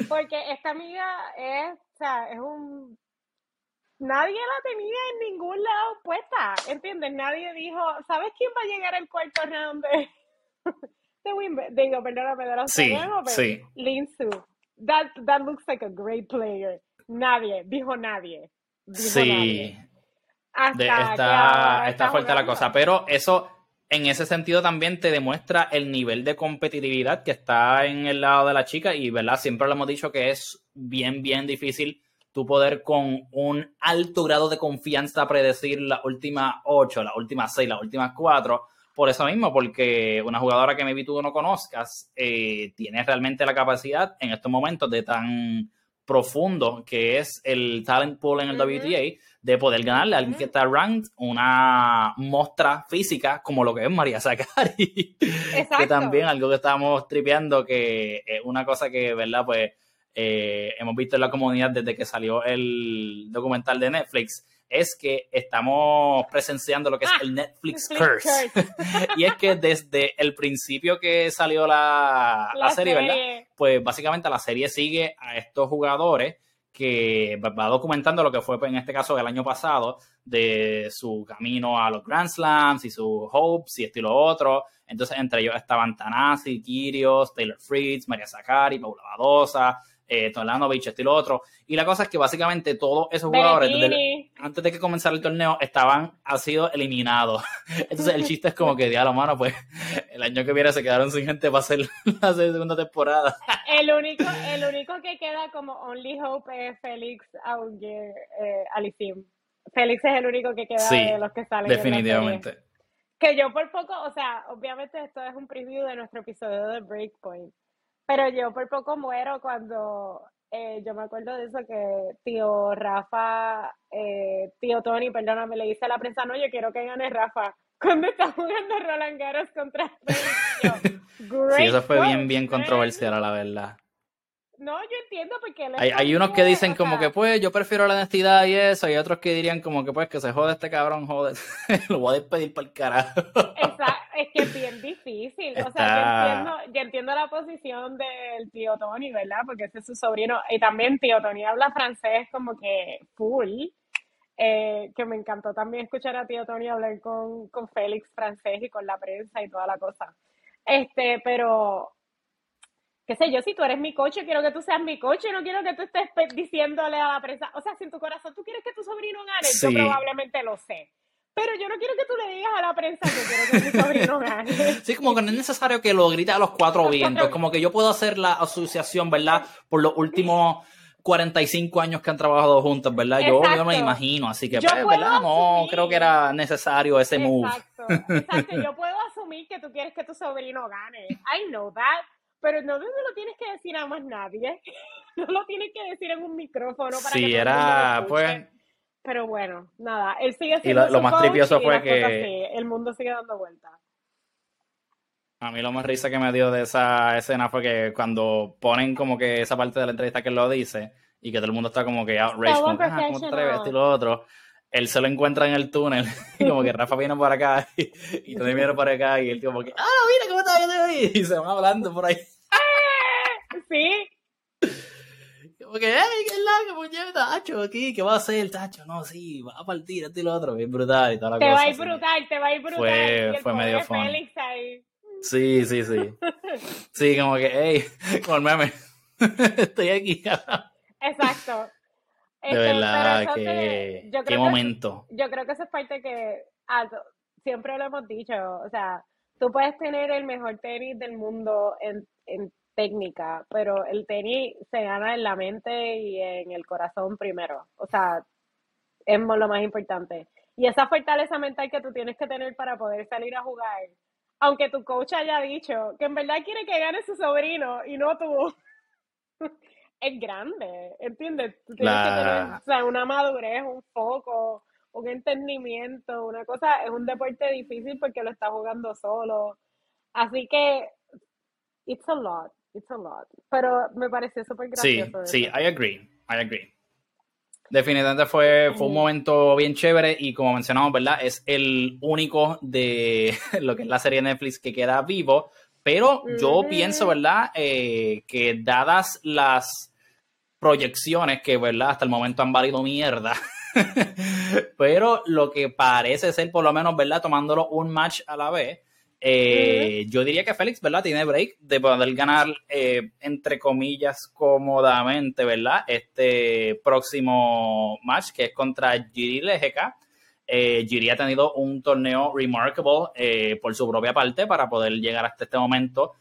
Porque esta amiga es, o sea, es un nadie la tenía en ningún lado puesta, ¿entiendes? Nadie dijo, ¿sabes quién va a llegar al cuarto round de, de Wimbledon? Digo, perdóname, de los sí, sí. Linsu that, that looks like a great player. Nadie, dijo nadie. sí. está, está fuerte la cosa, pero eso en ese sentido también te demuestra el nivel de competitividad que está en el lado de la chica y, ¿verdad? Siempre lo hemos dicho que es bien, bien difícil tu poder con un alto grado de confianza predecir las últimas ocho, las últimas seis, las últimas cuatro, por eso mismo, porque una jugadora que maybe tú no conozcas eh, tiene realmente la capacidad en estos momentos de tan profundo que es el talent pool en el WTA de poder ganarle a alguien que está ranked una muestra física como lo que es María Zakari. que también algo que estábamos tripeando, que es una cosa que, ¿verdad? Pues eh, hemos visto en la comunidad desde que salió el documental de Netflix es que estamos presenciando lo que es ah, el Netflix, Curse. y es que desde el principio que salió la, serie, ¿verdad? Pues básicamente la serie sigue a estos jugadores que va documentando lo que fue pues, en este caso el año pasado de su camino a los Grand Slams y sus hopes y estilo otro. Entonces, entre ellos estaban Tanasi, Kirios, Taylor Fritz, María Zakari, Paula Badosa, eh, Tolanovic, estilo otro. Y la cosa es que básicamente todos esos jugadores, antes de que comenzara el torneo, estaban, han sido eliminados. Entonces el chiste es como que, diablo, mano, pues el año que viene se quedaron sin gente para hacer la segunda temporada. El único, el único que queda como Only Hope es Félix aunque eh, Alicim. Félix es el único que queda de los que salen. Definitivamente. Que yo por poco, o sea, obviamente esto es un preview de nuestro episodio de Breakpoint pero yo por poco muero cuando eh, yo me acuerdo de eso que tío Rafa, eh, tío Tony, perdóname, le dice a la prensa, no, yo quiero que gane Rafa. Cuando está jugando Roland Garros contra Sí, eso fue bien, bien controversial, la verdad. No, yo entiendo porque... Hay, hay unos que dicen como que pues yo prefiero la honestidad y eso, y otros que dirían como que pues que se jode este cabrón, jode. Lo voy a despedir para el carajo. Exacto, es que es bien difícil. O sea, yo entiendo, yo entiendo la posición del tío Tony, ¿verdad? Porque ese es su sobrino. Y también tío Tony habla francés como que full. eh, que me encantó también escuchar a tío Tony hablar con, con Félix francés y con la prensa y toda la cosa. Este, pero, qué sé yo, si tú eres mi coche, quiero que tú seas mi coche, no quiero que tú estés diciéndole a la prensa, o sea, si en tu corazón tú quieres que tu sobrino gane, yo probablemente lo sé. Pero yo no quiero que tú le digas a la prensa que quiero que mi sobrino gane. Sí, como que no es necesario que lo grite a los cuatro vientos. Como que yo puedo hacer la asociación, ¿verdad? Por los últimos 45 años que han trabajado juntos, ¿verdad? Yo, me imagino, así que, pues, ¿verdad? No, creo que era necesario ese move. Exacto, exacto. Yo puedo asumir que tú quieres que tu sobrino gane. I know that. Pero no, no lo tienes que decir a más nadie. No lo tienes que decir en un micrófono para sí, era, pues pero bueno, nada, él sigue siendo. Y lo, más tripioso fue que. el mundo sigue dando vueltas. A mí lo más risa que me dio de esa escena fue que cuando ponen como que esa parte de la entrevista que él lo dice y que todo el mundo está como que outraged, como, ah, ¿cómo te atreves? Y lo otro. Él se lo encuentra en el túnel y como que Rafa viene por acá y, y Tony viene por acá y él como que, ah, mira cómo está viendo ahí. Y se van hablando por ahí. Sí, porque, ¡ay, qué es la que tacho aquí! ¿Qué va a hacer el tacho? No, sí, va a partir, esto y lo otro, bien brutal y toda la te cosa. Te va a ir brutal, te va a ir brutal. Fue, fue medio fun. Sí, sí, sí. Sí, como que, hey, como el meme, estoy aquí. Exacto. De este, verdad, que, qué momento. yo creo que eso es parte que ah, siempre lo hemos dicho, o sea, tú puedes tener el mejor tenis del mundo en, en técnica, pero el tenis se gana en la mente y en el corazón primero. O sea, es lo más importante. Y esa fortaleza mental que tú tienes que tener para poder salir a jugar, aunque tu coach haya dicho que en verdad quiere que gane su sobrino y no tú, es grande, ¿entiendes? Tú tienes que tener una madurez, un foco, un entendimiento, una cosa, es un deporte difícil porque lo está jugando solo. Así que, it's a lot. It's a lot. Pero me pareció súper gracioso. Sí, sí, I agree. I agree. Definitivamente fue, fue un momento bien chévere y como mencionamos, ¿verdad? Es el único de lo que es la serie de Netflix que queda vivo. Pero yo pienso, ¿verdad? Eh, que dadas las proyecciones que, ¿verdad? Hasta el momento han valido mierda. pero lo que parece ser, por lo menos, ¿verdad? Tomándolo un match a la vez, eh, yo diría que Félix, ¿verdad? Tiene break de poder ganar, eh, entre comillas, cómodamente, ¿verdad? Este próximo match que es contra Giri Lejeca. Eh, Giri ha tenido un torneo remarkable eh, por su propia parte para poder llegar hasta este momento.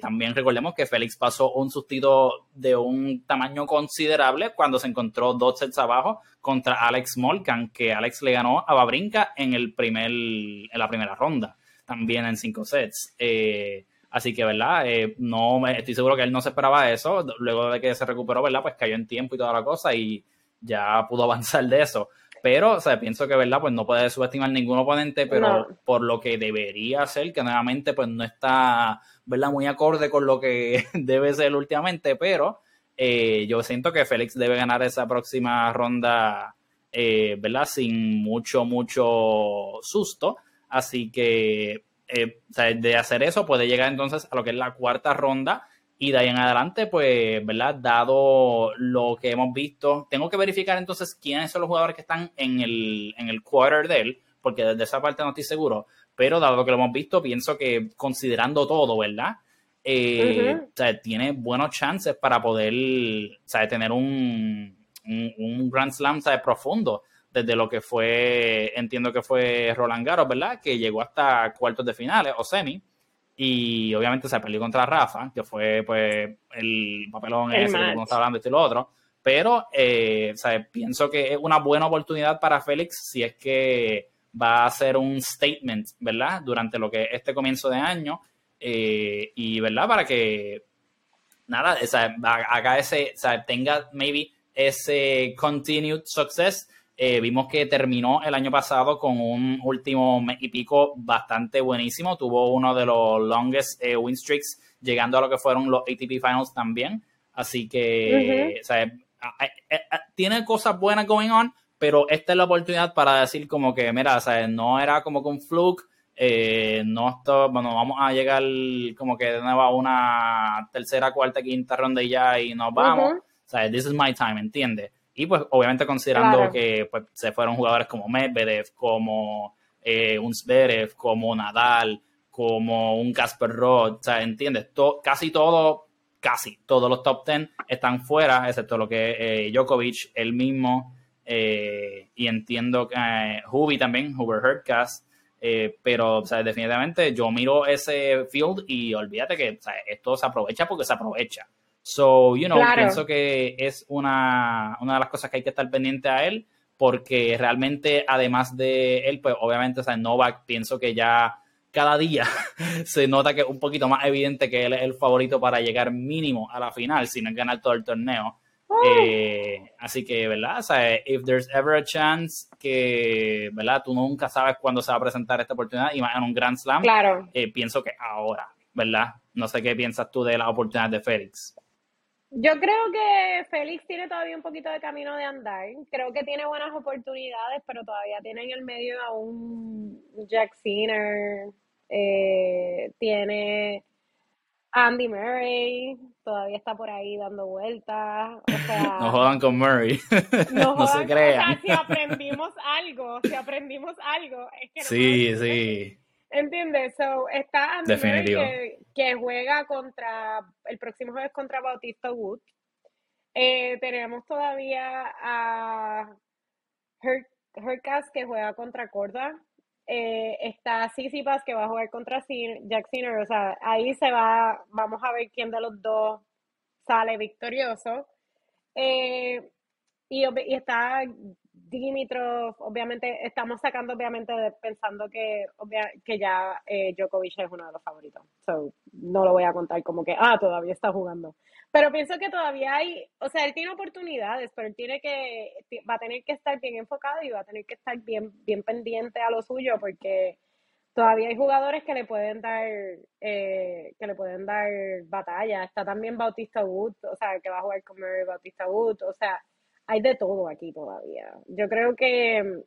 también recordemos que Félix pasó un sustituto de un tamaño considerable cuando se encontró dos sets abajo contra Alex Molkan, que Alex le ganó a Babrinka en, el primer, en la primera ronda también en cinco sets. Eh, así que, ¿verdad? Eh, no estoy seguro que él no se esperaba eso. Luego de que se recuperó, ¿verdad? Pues cayó en tiempo y toda la cosa y ya pudo avanzar de eso. Pero, o sea, pienso que, ¿verdad? Pues no puede subestimar ningún oponente, pero por lo que debería ser, que nuevamente, pues no está, ¿verdad? Muy acorde con lo que debe ser últimamente, pero eh, yo siento que Félix debe ganar esa próxima ronda, ¿verdad? Sin mucho, mucho susto. Así que eh, de hacer eso puede llegar entonces a lo que es la cuarta ronda y de ahí en adelante, pues, ¿verdad? Dado lo que hemos visto, tengo que verificar entonces quiénes son los jugadores que están en el, en el quarter de él, porque desde esa parte no estoy seguro, pero dado lo que lo hemos visto, pienso que considerando todo, ¿verdad? Eh, tiene buenos chances para poder tener un, un, Grand Slam profundo desde lo que fue, entiendo que fue Roland Garros, ¿verdad? Que llegó hasta cuartos de finales o semi. Y obviamente se perdió contra Rafa, que fue pues el papelón ese que estamos hablando, esto y lo otro. Pero eh, pienso que es una buena oportunidad para Félix si es que va a hacer un statement, ¿verdad? Durante lo que es este comienzo de año. Eh, y, ¿verdad? Para que, nada, sea, haga ese, sea, tenga maybe ese continued success eh, vimos que terminó el año pasado con un último mes y pico bastante buenísimo. Tuvo uno de los longest eh, win streaks, llegando a lo que fueron los ATP Finals también. Así que, tiene cosas buenas going on, pero esta es la oportunidad para decir como que, mira, no era como con fluke, eh, no esto, bueno, vamos a llegar como que de nuevo a una tercera, cuarta, quinta ronda y ya y nos vamos. O sea, this is my time, ¿entiendes? Y pues obviamente considerando que pues, se fueron jugadores como Medvedev, como eh, un Zverev, como Nadal, como un Casper Rod, o sea, ¿entiendes? casi todo, casi todos los top 10 están fuera, excepto lo que eh, Djokovic, el mismo, eh, y entiendo que eh, Hubi también, Huber Hurtcast, eh, pero o sea, definitivamente yo miro ese field y olvídate que o sea, esto se aprovecha porque se aprovecha. So, you know, pienso que es una, una de las cosas que hay que estar pendiente a él, porque realmente, además de él, pues obviamente, o sea, Novak, pienso que ya cada día se nota que es un poquito más evidente que él es el favorito para llegar mínimo a la final, si no es ganar todo el torneo. Eh, así que, ¿verdad? O sea, if there's ever a chance que, ¿verdad? Tú nunca sabes cuándo se va a presentar esta oportunidad y más en un Grand Slam. Claro. Eh, pienso que ahora, ¿verdad? No sé qué piensas tú de la oportunidad de Félix. Yo creo que Félix tiene todavía un poquito de camino de andar. Creo que tiene buenas oportunidades, pero todavía tiene en el medio a un Jack Sinner. Eh, tiene Andy Murray, todavía está por ahí dando vueltas. O sea, no jodan con Murray. No, se crean. si aprendimos algo, si aprendimos algo, es que Sí, sí. ¿Entiendes? So, está Andy Murray que, juega contra, el próximo jueves contra Bautista Wood. Eh, tenemos todavía a Hercas que juega contra Corda. Eh, está Sissipas que va a jugar contra Jack Sinner, o sea, ahí se va, vamos a ver quién de los dos sale victorioso. Eh, y, está Dimitrov, obviamente, estamos sacando, obviamente, pensando que, que ya eh, Djokovic es uno de los favoritos. So, no lo voy a contar como que, ah, todavía está jugando. Pero pienso que todavía hay, o sea, él tiene oportunidades, pero él tiene que, va a tener que estar bien enfocado y va a tener que estar bien, bien pendiente a lo suyo porque todavía hay jugadores que le pueden dar, eh, que le pueden dar batalla. Está también Bautista Wood, o sea, que va a jugar con Mary Bautista Wood, o sea, hay de todo aquí todavía. Yo creo que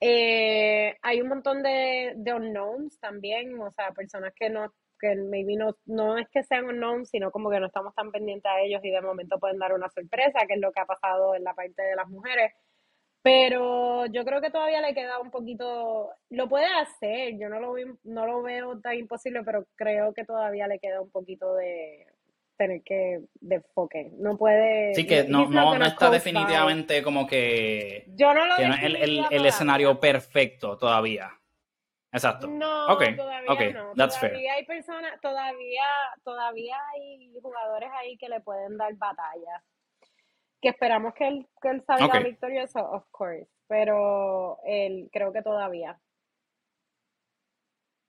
eh, hay un montón de, de unknowns también, o sea, personas que no que maybe no, no es que sean unknown, sino como que no estamos tan pendientes a ellos y de momento pueden dar una sorpresa, que es lo que ha pasado en la parte de las mujeres. Pero yo creo que todavía le queda un poquito, lo puede hacer, yo no lo, no lo veo tan imposible, pero creo que todavía le queda un poquito de tener que de enfoque. No puede. Sí, que no, no, no está definitivamente como que. Yo no lo que el, el, el escenario perfecto todavía. Exacto. No, okay. todavía no. todavía hay personas, todavía, todavía hay jugadores ahí que le pueden dar batalla. Que esperamos que él, que él salga victorioso, of course. Pero él creo que todavía.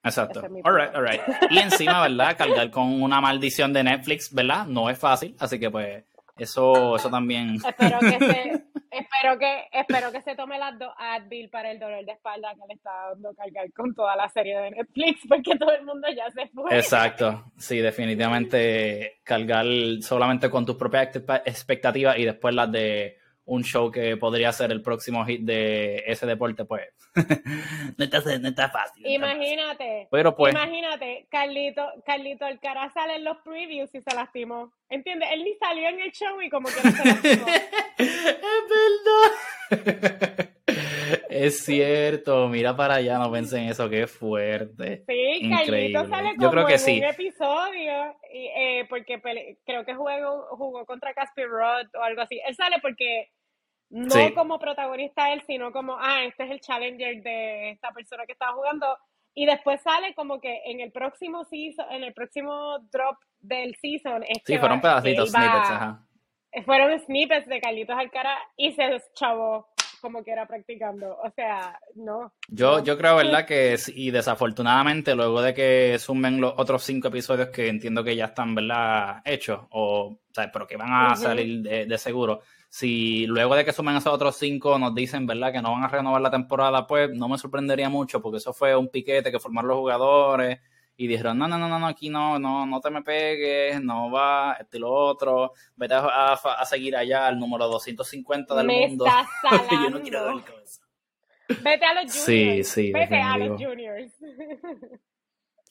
Exacto. alright, alright. Y encima, ¿verdad? Cargar con una maldición de Netflix, ¿verdad? No es fácil. Así que pues eso, eso también. Espero que se, espero que, espero que se tome las dos Advil para el dolor de espalda que le está dando cargar con toda la serie de Netflix, porque todo el mundo ya se fue. Exacto. Sí, definitivamente cargar solamente con tus propias expectativas y después las de un show que podría ser el próximo hit de ese deporte, pues no, está, no está fácil. Imagínate. Pero pues. Imagínate, Carlito, Carlito Alcaraz sale en los previews y se lastimó. ¿Entiendes? Él ni salió en el show y como que no se lastimó. es verdad. es cierto, mira para allá, no pensé en eso, qué fuerte. Sí, Increíble. Carlito sale como Yo creo que en sí. un episodio, y, eh, porque creo que jugó, jugó contra Casper Rod o algo así. Él sale porque no como protagonista él, sino como, ah, este es el challenger de esta persona que estaba jugando. Y después sale como que en el próximo season, en el próximo drop del season. Es sí, fueron pedacitos, snippets, ajá. Fueron snippets de Carlitos Alcara y se chavó como que era practicando. O sea, no. Yo, yo creo, ¿verdad? Que y desafortunadamente, luego de que sumen los otros cinco episodios que entiendo que ya están, ¿verdad? Hechos, o, sea, pero que van a salir de, de, seguro. Si luego de que sumen esos otros cinco nos dicen, ¿verdad? Que no van a renovar la temporada, pues no me sorprendería mucho, porque eso fue un piquete que formaron los jugadores y dijeron, no, no, no, no, aquí no, no, no te me pegues, no va, este y lo otro, vete a, a, seguir allá al número 250 del me mundo. Yo no quiero ver Vete a los juniors. Sí, sí. Vete a los juniors.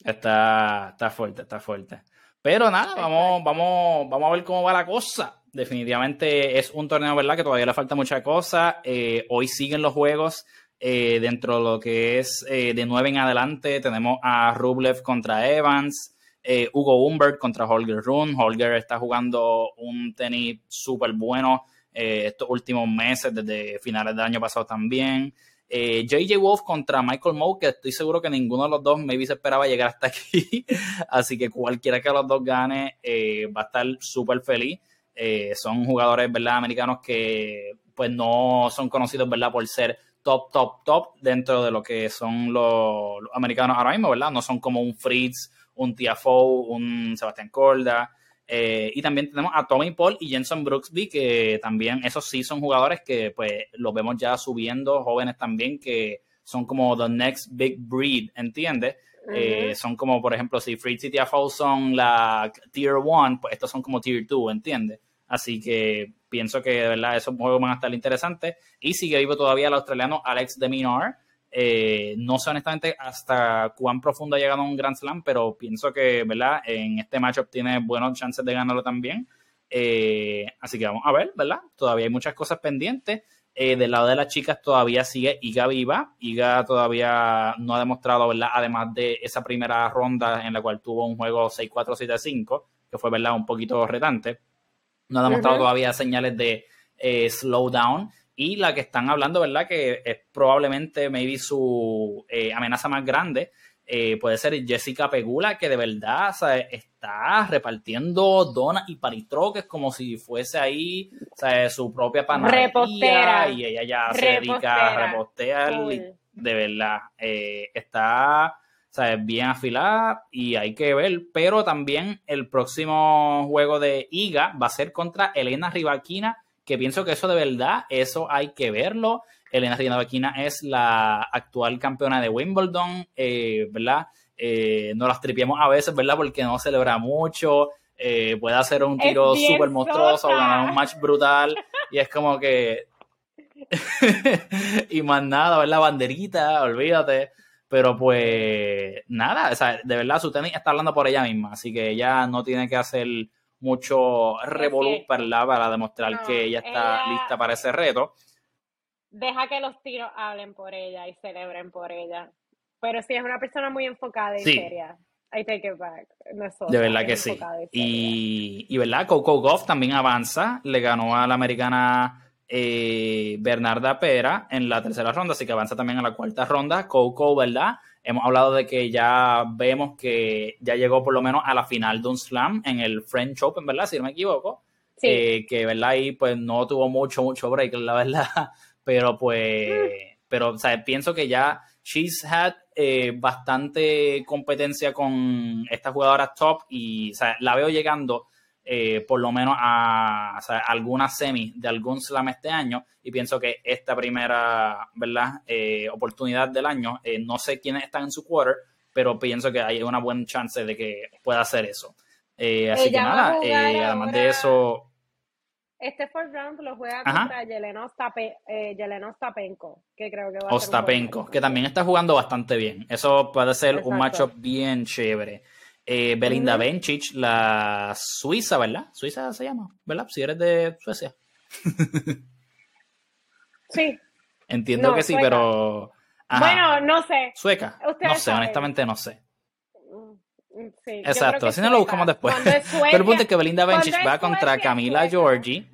Está, está fuerte, está fuerte. Pero nada, vamos, vamos, vamos a ver cómo va la cosa. Definitivamente es un torneo, ¿verdad? Que todavía le falta mucha cosa. Eh, hoy siguen los juegos. Eh, dentro de lo que es eh, de 9 en adelante, tenemos a Rublev contra Evans, Hugo Humbert contra Holger Rune. Holger está jugando un tenis súper bueno estos últimos meses, desde finales del año pasado también. JJ Wolf contra Michael Moe, que estoy seguro que ninguno de los dos maybe se esperaba llegar hasta aquí. Así que cualquiera que los dos gane va a estar súper feliz. Eh, son jugadores, ¿verdad? Americanos que pues no son conocidos, ¿verdad? Por ser top, top, top dentro de lo que son los, americanos ahora mismo, ¿verdad? No son como un Fritz, un Tiafoe, un Sebastián Corda. Eh, y también tenemos a Tommy Paul y Jenson Brooksby, que también, esos sí son jugadores que pues los vemos ya subiendo, jóvenes también, que son como the next big breed, ¿entiendes? Eh, son como, por ejemplo, si Fritz y Tiafoe son la Tier 1, pues estos son como Tier 2, ¿entiendes? Así que pienso que de verdad esos juegos van a estar interesantes. Y sigue vivo todavía el australiano Alex de Minar. Eh, no sé honestamente hasta cuán profundo ha llegado un Grand Slam, pero pienso que ¿verdad? en este matchup tiene buenos chances de ganarlo también. Eh, así que vamos a ver, ¿verdad? Todavía hay muchas cosas pendientes. Eh, del lado de las chicas todavía sigue Iga viva. Iga todavía no ha demostrado, ¿verdad? Además de esa primera ronda en la cual tuvo un juego 6-4, 7-5, que fue, ¿verdad? Un poquito retante no ha demostrado todavía señales de eh, slowdown. Y la que están hablando, ¿verdad? Que es probablemente, maybe, su eh, amenaza más grande. Eh, puede ser Jessica Pegula, que de verdad está repartiendo donas y paritroques como si fuese ahí su propia panadería. Y ella ya se dedica a repostear. De verdad, está es bien afilada y hay que ver. Pero también el próximo juego de IGA va a ser contra Elena Rivaquina, que pienso que eso de verdad, eso hay que verlo. Elena Rivaquina es la actual campeona de Wimbledon, eh, ¿verdad? Eh, no las tripiemos a veces, ¿verdad? Porque no celebra mucho. Eh, puede hacer un tiro súper monstruoso, ganar un match brutal. Y es como que. y más nada, ver la banderita, olvídate. Pero pues nada, o sea, de verdad su tenis está hablando por ella misma, así que ella no tiene que hacer mucho revolú para demostrar que ella está lista para ese reto. Deja que los tiros hablen por ella y celebren por ella. Pero sí, es una persona muy enfocada y seria. I take it back. de verdad que sí. Y, y, verdad, Coco Goff también avanza. Le ganó a la americana eh, Bernarda Pera en la tercera ronda, así que avanza también a la cuarta ronda. Coco, ¿verdad? Hemos hablado de que ya vemos que ya llegó por lo menos a la final de un slam en el French Open, ¿verdad? Si no me equivoco. Sí. Eh, que, ¿verdad? Ahí pues no tuvo mucho, mucho break, la verdad. Pero pues, pero, o sea, pienso que ya she's had eh, bastante competencia con estas jugadoras top y, o sea, la veo llegando eh, por lo menos a, alguna semi de algún slam este año y pienso que esta primera verdad eh, oportunidad del año eh, no sé quiénes están en su quarter pero pienso que hay una buena chance de que pueda hacer eso. Así que nada además de eso este fourth round lo juega contra Yelena, Ostapenko, que creo que va a Ostapenko, que también está jugando bastante bien. Eso puede ser un matchup bien chévere. Eh, Belinda Bencic, la suiza, ¿verdad? Suiza se llama, ¿verdad? Si eres de Suecia. sí. Entiendo que sí, pero. Bueno, no sé. Sueca. no sé, honestamente no sé. Mm, sí, Exacto, así no lo buscamos después. pero el punto es que Belinda Bencic va contra Camila Georgi.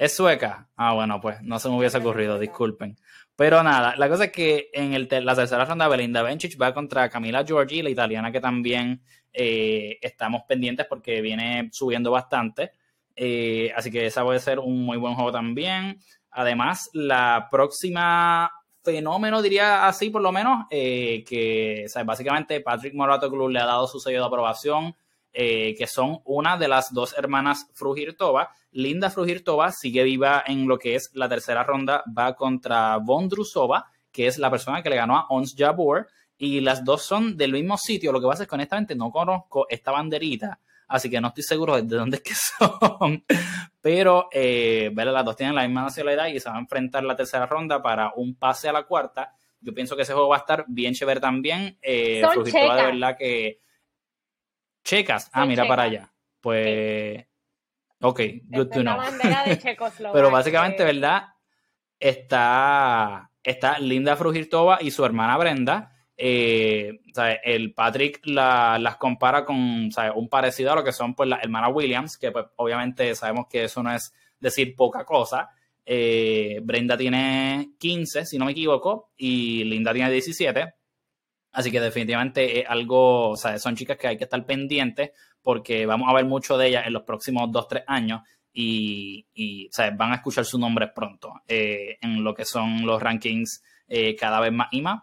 ¿Es sueca? Ah, bueno, pues no se me hubiese ocurrido, disculpen. Pero nada, la cosa es que en el la tercera ronda Belinda Bencic va contra Camila Giorgi, la italiana que también eh, estamos pendientes porque viene subiendo bastante. Eh, así que esa puede ser un muy buen juego también. Además, la próxima fenómeno, diría así por lo menos, eh, que básicamente Patrick Morato Club le ha dado su sello de aprobación eh, que son una de las dos hermanas Frugirtova. Linda Frugirtova sigue viva en lo que es la tercera ronda, va contra Vondrusova, que es la persona que le ganó a Ons Jabur, y las dos son del mismo sitio. Lo que pasa es que honestamente no conozco esta banderita, así que no estoy seguro de dónde es que son. Pero eh, las dos tienen la misma nacionalidad y se van a enfrentar la tercera ronda para un pase a la cuarta. Yo pienso que ese juego va a estar bien chévere también. Eh, Frugirtova de verdad que Checas. Ah, mira para allá. Pues. Ok, good to know. De. Pero básicamente, ¿verdad? Está, está Linda Frugirtova y su hermana Brenda. Eh, el Patrick las compara con un parecido a lo que son pues las hermanas Williams, que pues, obviamente sabemos que eso no es decir poca cosa. Eh, Brenda tiene 15, si no me equivoco, y Linda tiene 17. Así que definitivamente es algo, o sea, son chicas que hay que estar pendientes porque vamos a ver mucho de ellas en los próximos 2-3 años y, van a escuchar sus nombres pronto eh, en lo que son los rankings eh, cada vez más y más.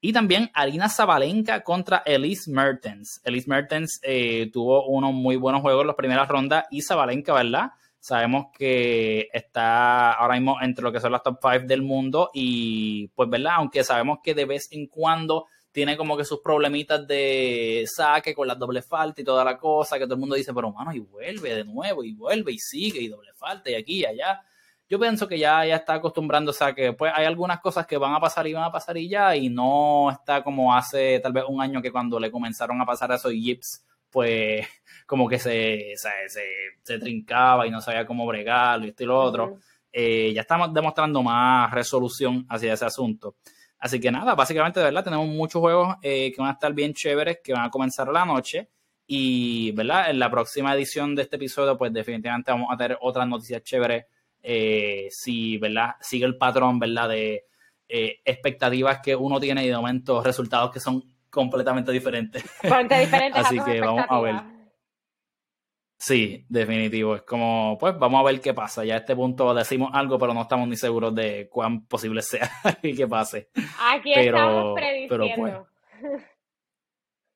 Y también Arina Zabalenka contra Elise Mertens. Elise Mertens eh, tuvo unos muy buenos juegos en las primeras rondas y Zabalenka, ¿verdad? Sabemos que está ahora mismo entre lo que son las top 5 del mundo y pues, ¿verdad? Aunque sabemos que de vez en cuando tiene como que sus problemitas de saque con las doble falta y toda la cosa, que todo el mundo dice, pero mano, y vuelve de nuevo, y vuelve, y sigue, y doble falta, y aquí, y allá. Yo pienso que ya, ya está acostumbrándose a que pues hay algunas cosas que van a pasar y van a pasar y ya, y no está como hace tal vez un año que cuando le comenzaron a pasar esos yips, pues como que se, se, trincaba y no sabía cómo bregarlo y esto y lo otro. Eh, ya estamos demostrando más resolución hacia ese asunto. Así que nada, básicamente de verdad tenemos muchos juegos eh, que van a estar bien chéveres, que van a comenzar la noche. Y, ¿verdad? En la próxima edición de este episodio, pues definitivamente vamos a tener otras noticias chéveres. Eh, si, ¿verdad? Sigue el patrón, ¿verdad? De eh, expectativas que uno tiene y de momento resultados que son completamente diferentes. diferentes Así que vamos a ver. Sí, definitivo. Es como, pues vamos a ver qué pasa. Ya a este punto decimos algo, pero no estamos ni seguros de cuán posible sea y qué pase. Aquí estamos prediciendo. Pues,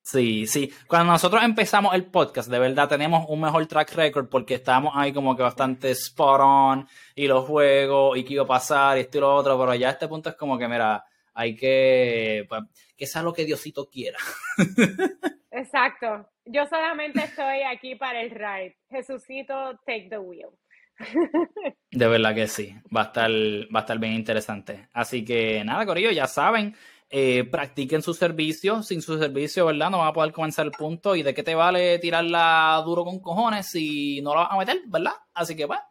sí, sí. Cuando nosotros empezamos el podcast, de verdad tenemos un mejor track record porque estábamos ahí como que bastante spot on y los juegos y qué iba a pasar y esto y lo otro, pero ya a este punto es como que, mira, hay que, pues, que sea lo que Diosito quiera. Exacto. Yo solamente estoy aquí para el ride. Jesucito, take the wheel. De verdad que sí, va a estar, va a estar bien interesante. Así que nada, Corillo, ya saben, eh, practiquen su servicio. Sin su servicio, ¿verdad? No van a poder comenzar el punto. ¿Y de qué te vale tirarla duro con cojones si no la vas a meter, ¿verdad? Así que, bueno,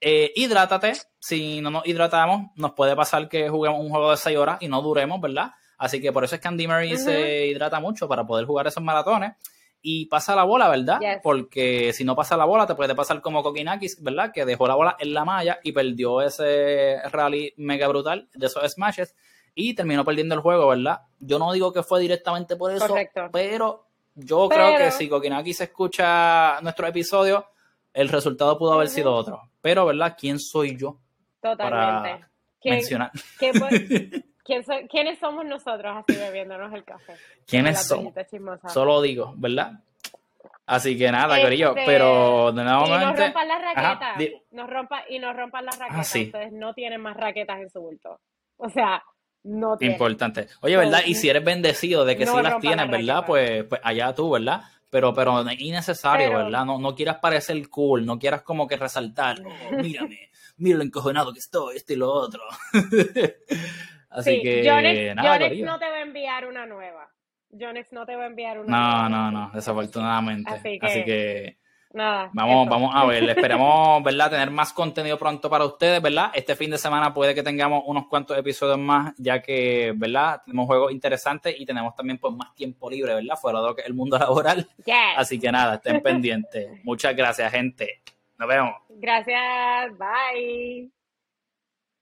eh, hidrátate. Si no nos hidratamos, nos puede pasar que juguemos un juego de 6 horas y no duremos, ¿verdad? Así que por eso es que Andy Murray se hidrata mucho para poder jugar esos maratones. Y pasa la bola, ¿verdad? Porque si no pasa la bola, te puede pasar como Kokinakis, ¿verdad? Que dejó la bola en la malla y perdió ese rally mega brutal de esos smashes y terminó perdiendo el juego, ¿verdad? Yo no digo que fue directamente por eso, pero yo creo que si Kokinakis escucha nuestro episodio, el resultado pudo haber sido otro. Pero, ¿verdad? ¿Quién soy yo? Totalmente. Para mencionar. ¿Quiénes somos nosotros así bebiéndonos el café? ¿Quiénes somos? Solo digo, ¿verdad? Así que nada, este, pero de nuevo y nos rompan las raquetas. nos rompa, y nos rompan las raquetas. Ah, Ustedes no tienen más raquetas en su bulto. O sea, no tienen. Importante. Oye, ¿verdad? Y si eres bendecido de que sí las tienes, ¿verdad? Pues, pues allá tú, ¿verdad? Pero, pero innecesario, ¿verdad? No, no quieras parecer cool, no quieras como que resaltar, mírame, mira lo encojonado que estoy, este y lo otro. Así que. Jonex, no te va a enviar una nueva. Jonex no te va a enviar una no, nueva. No, no, desafortunadamente. Así que. Nada, vamos, vamos a ver, esperamos, ¿verdad? Tener más contenido pronto para ustedes, ¿verdad? Este fin de semana puede que tengamos unos cuantos episodios más, ya que, ¿verdad? Tenemos juegos interesantes y tenemos también pues más tiempo libre, ¿verdad? Fuera de lo que es el mundo laboral. Así que nada, estén pendientes. Muchas gracias, gente. Nos vemos. Gracias, bye.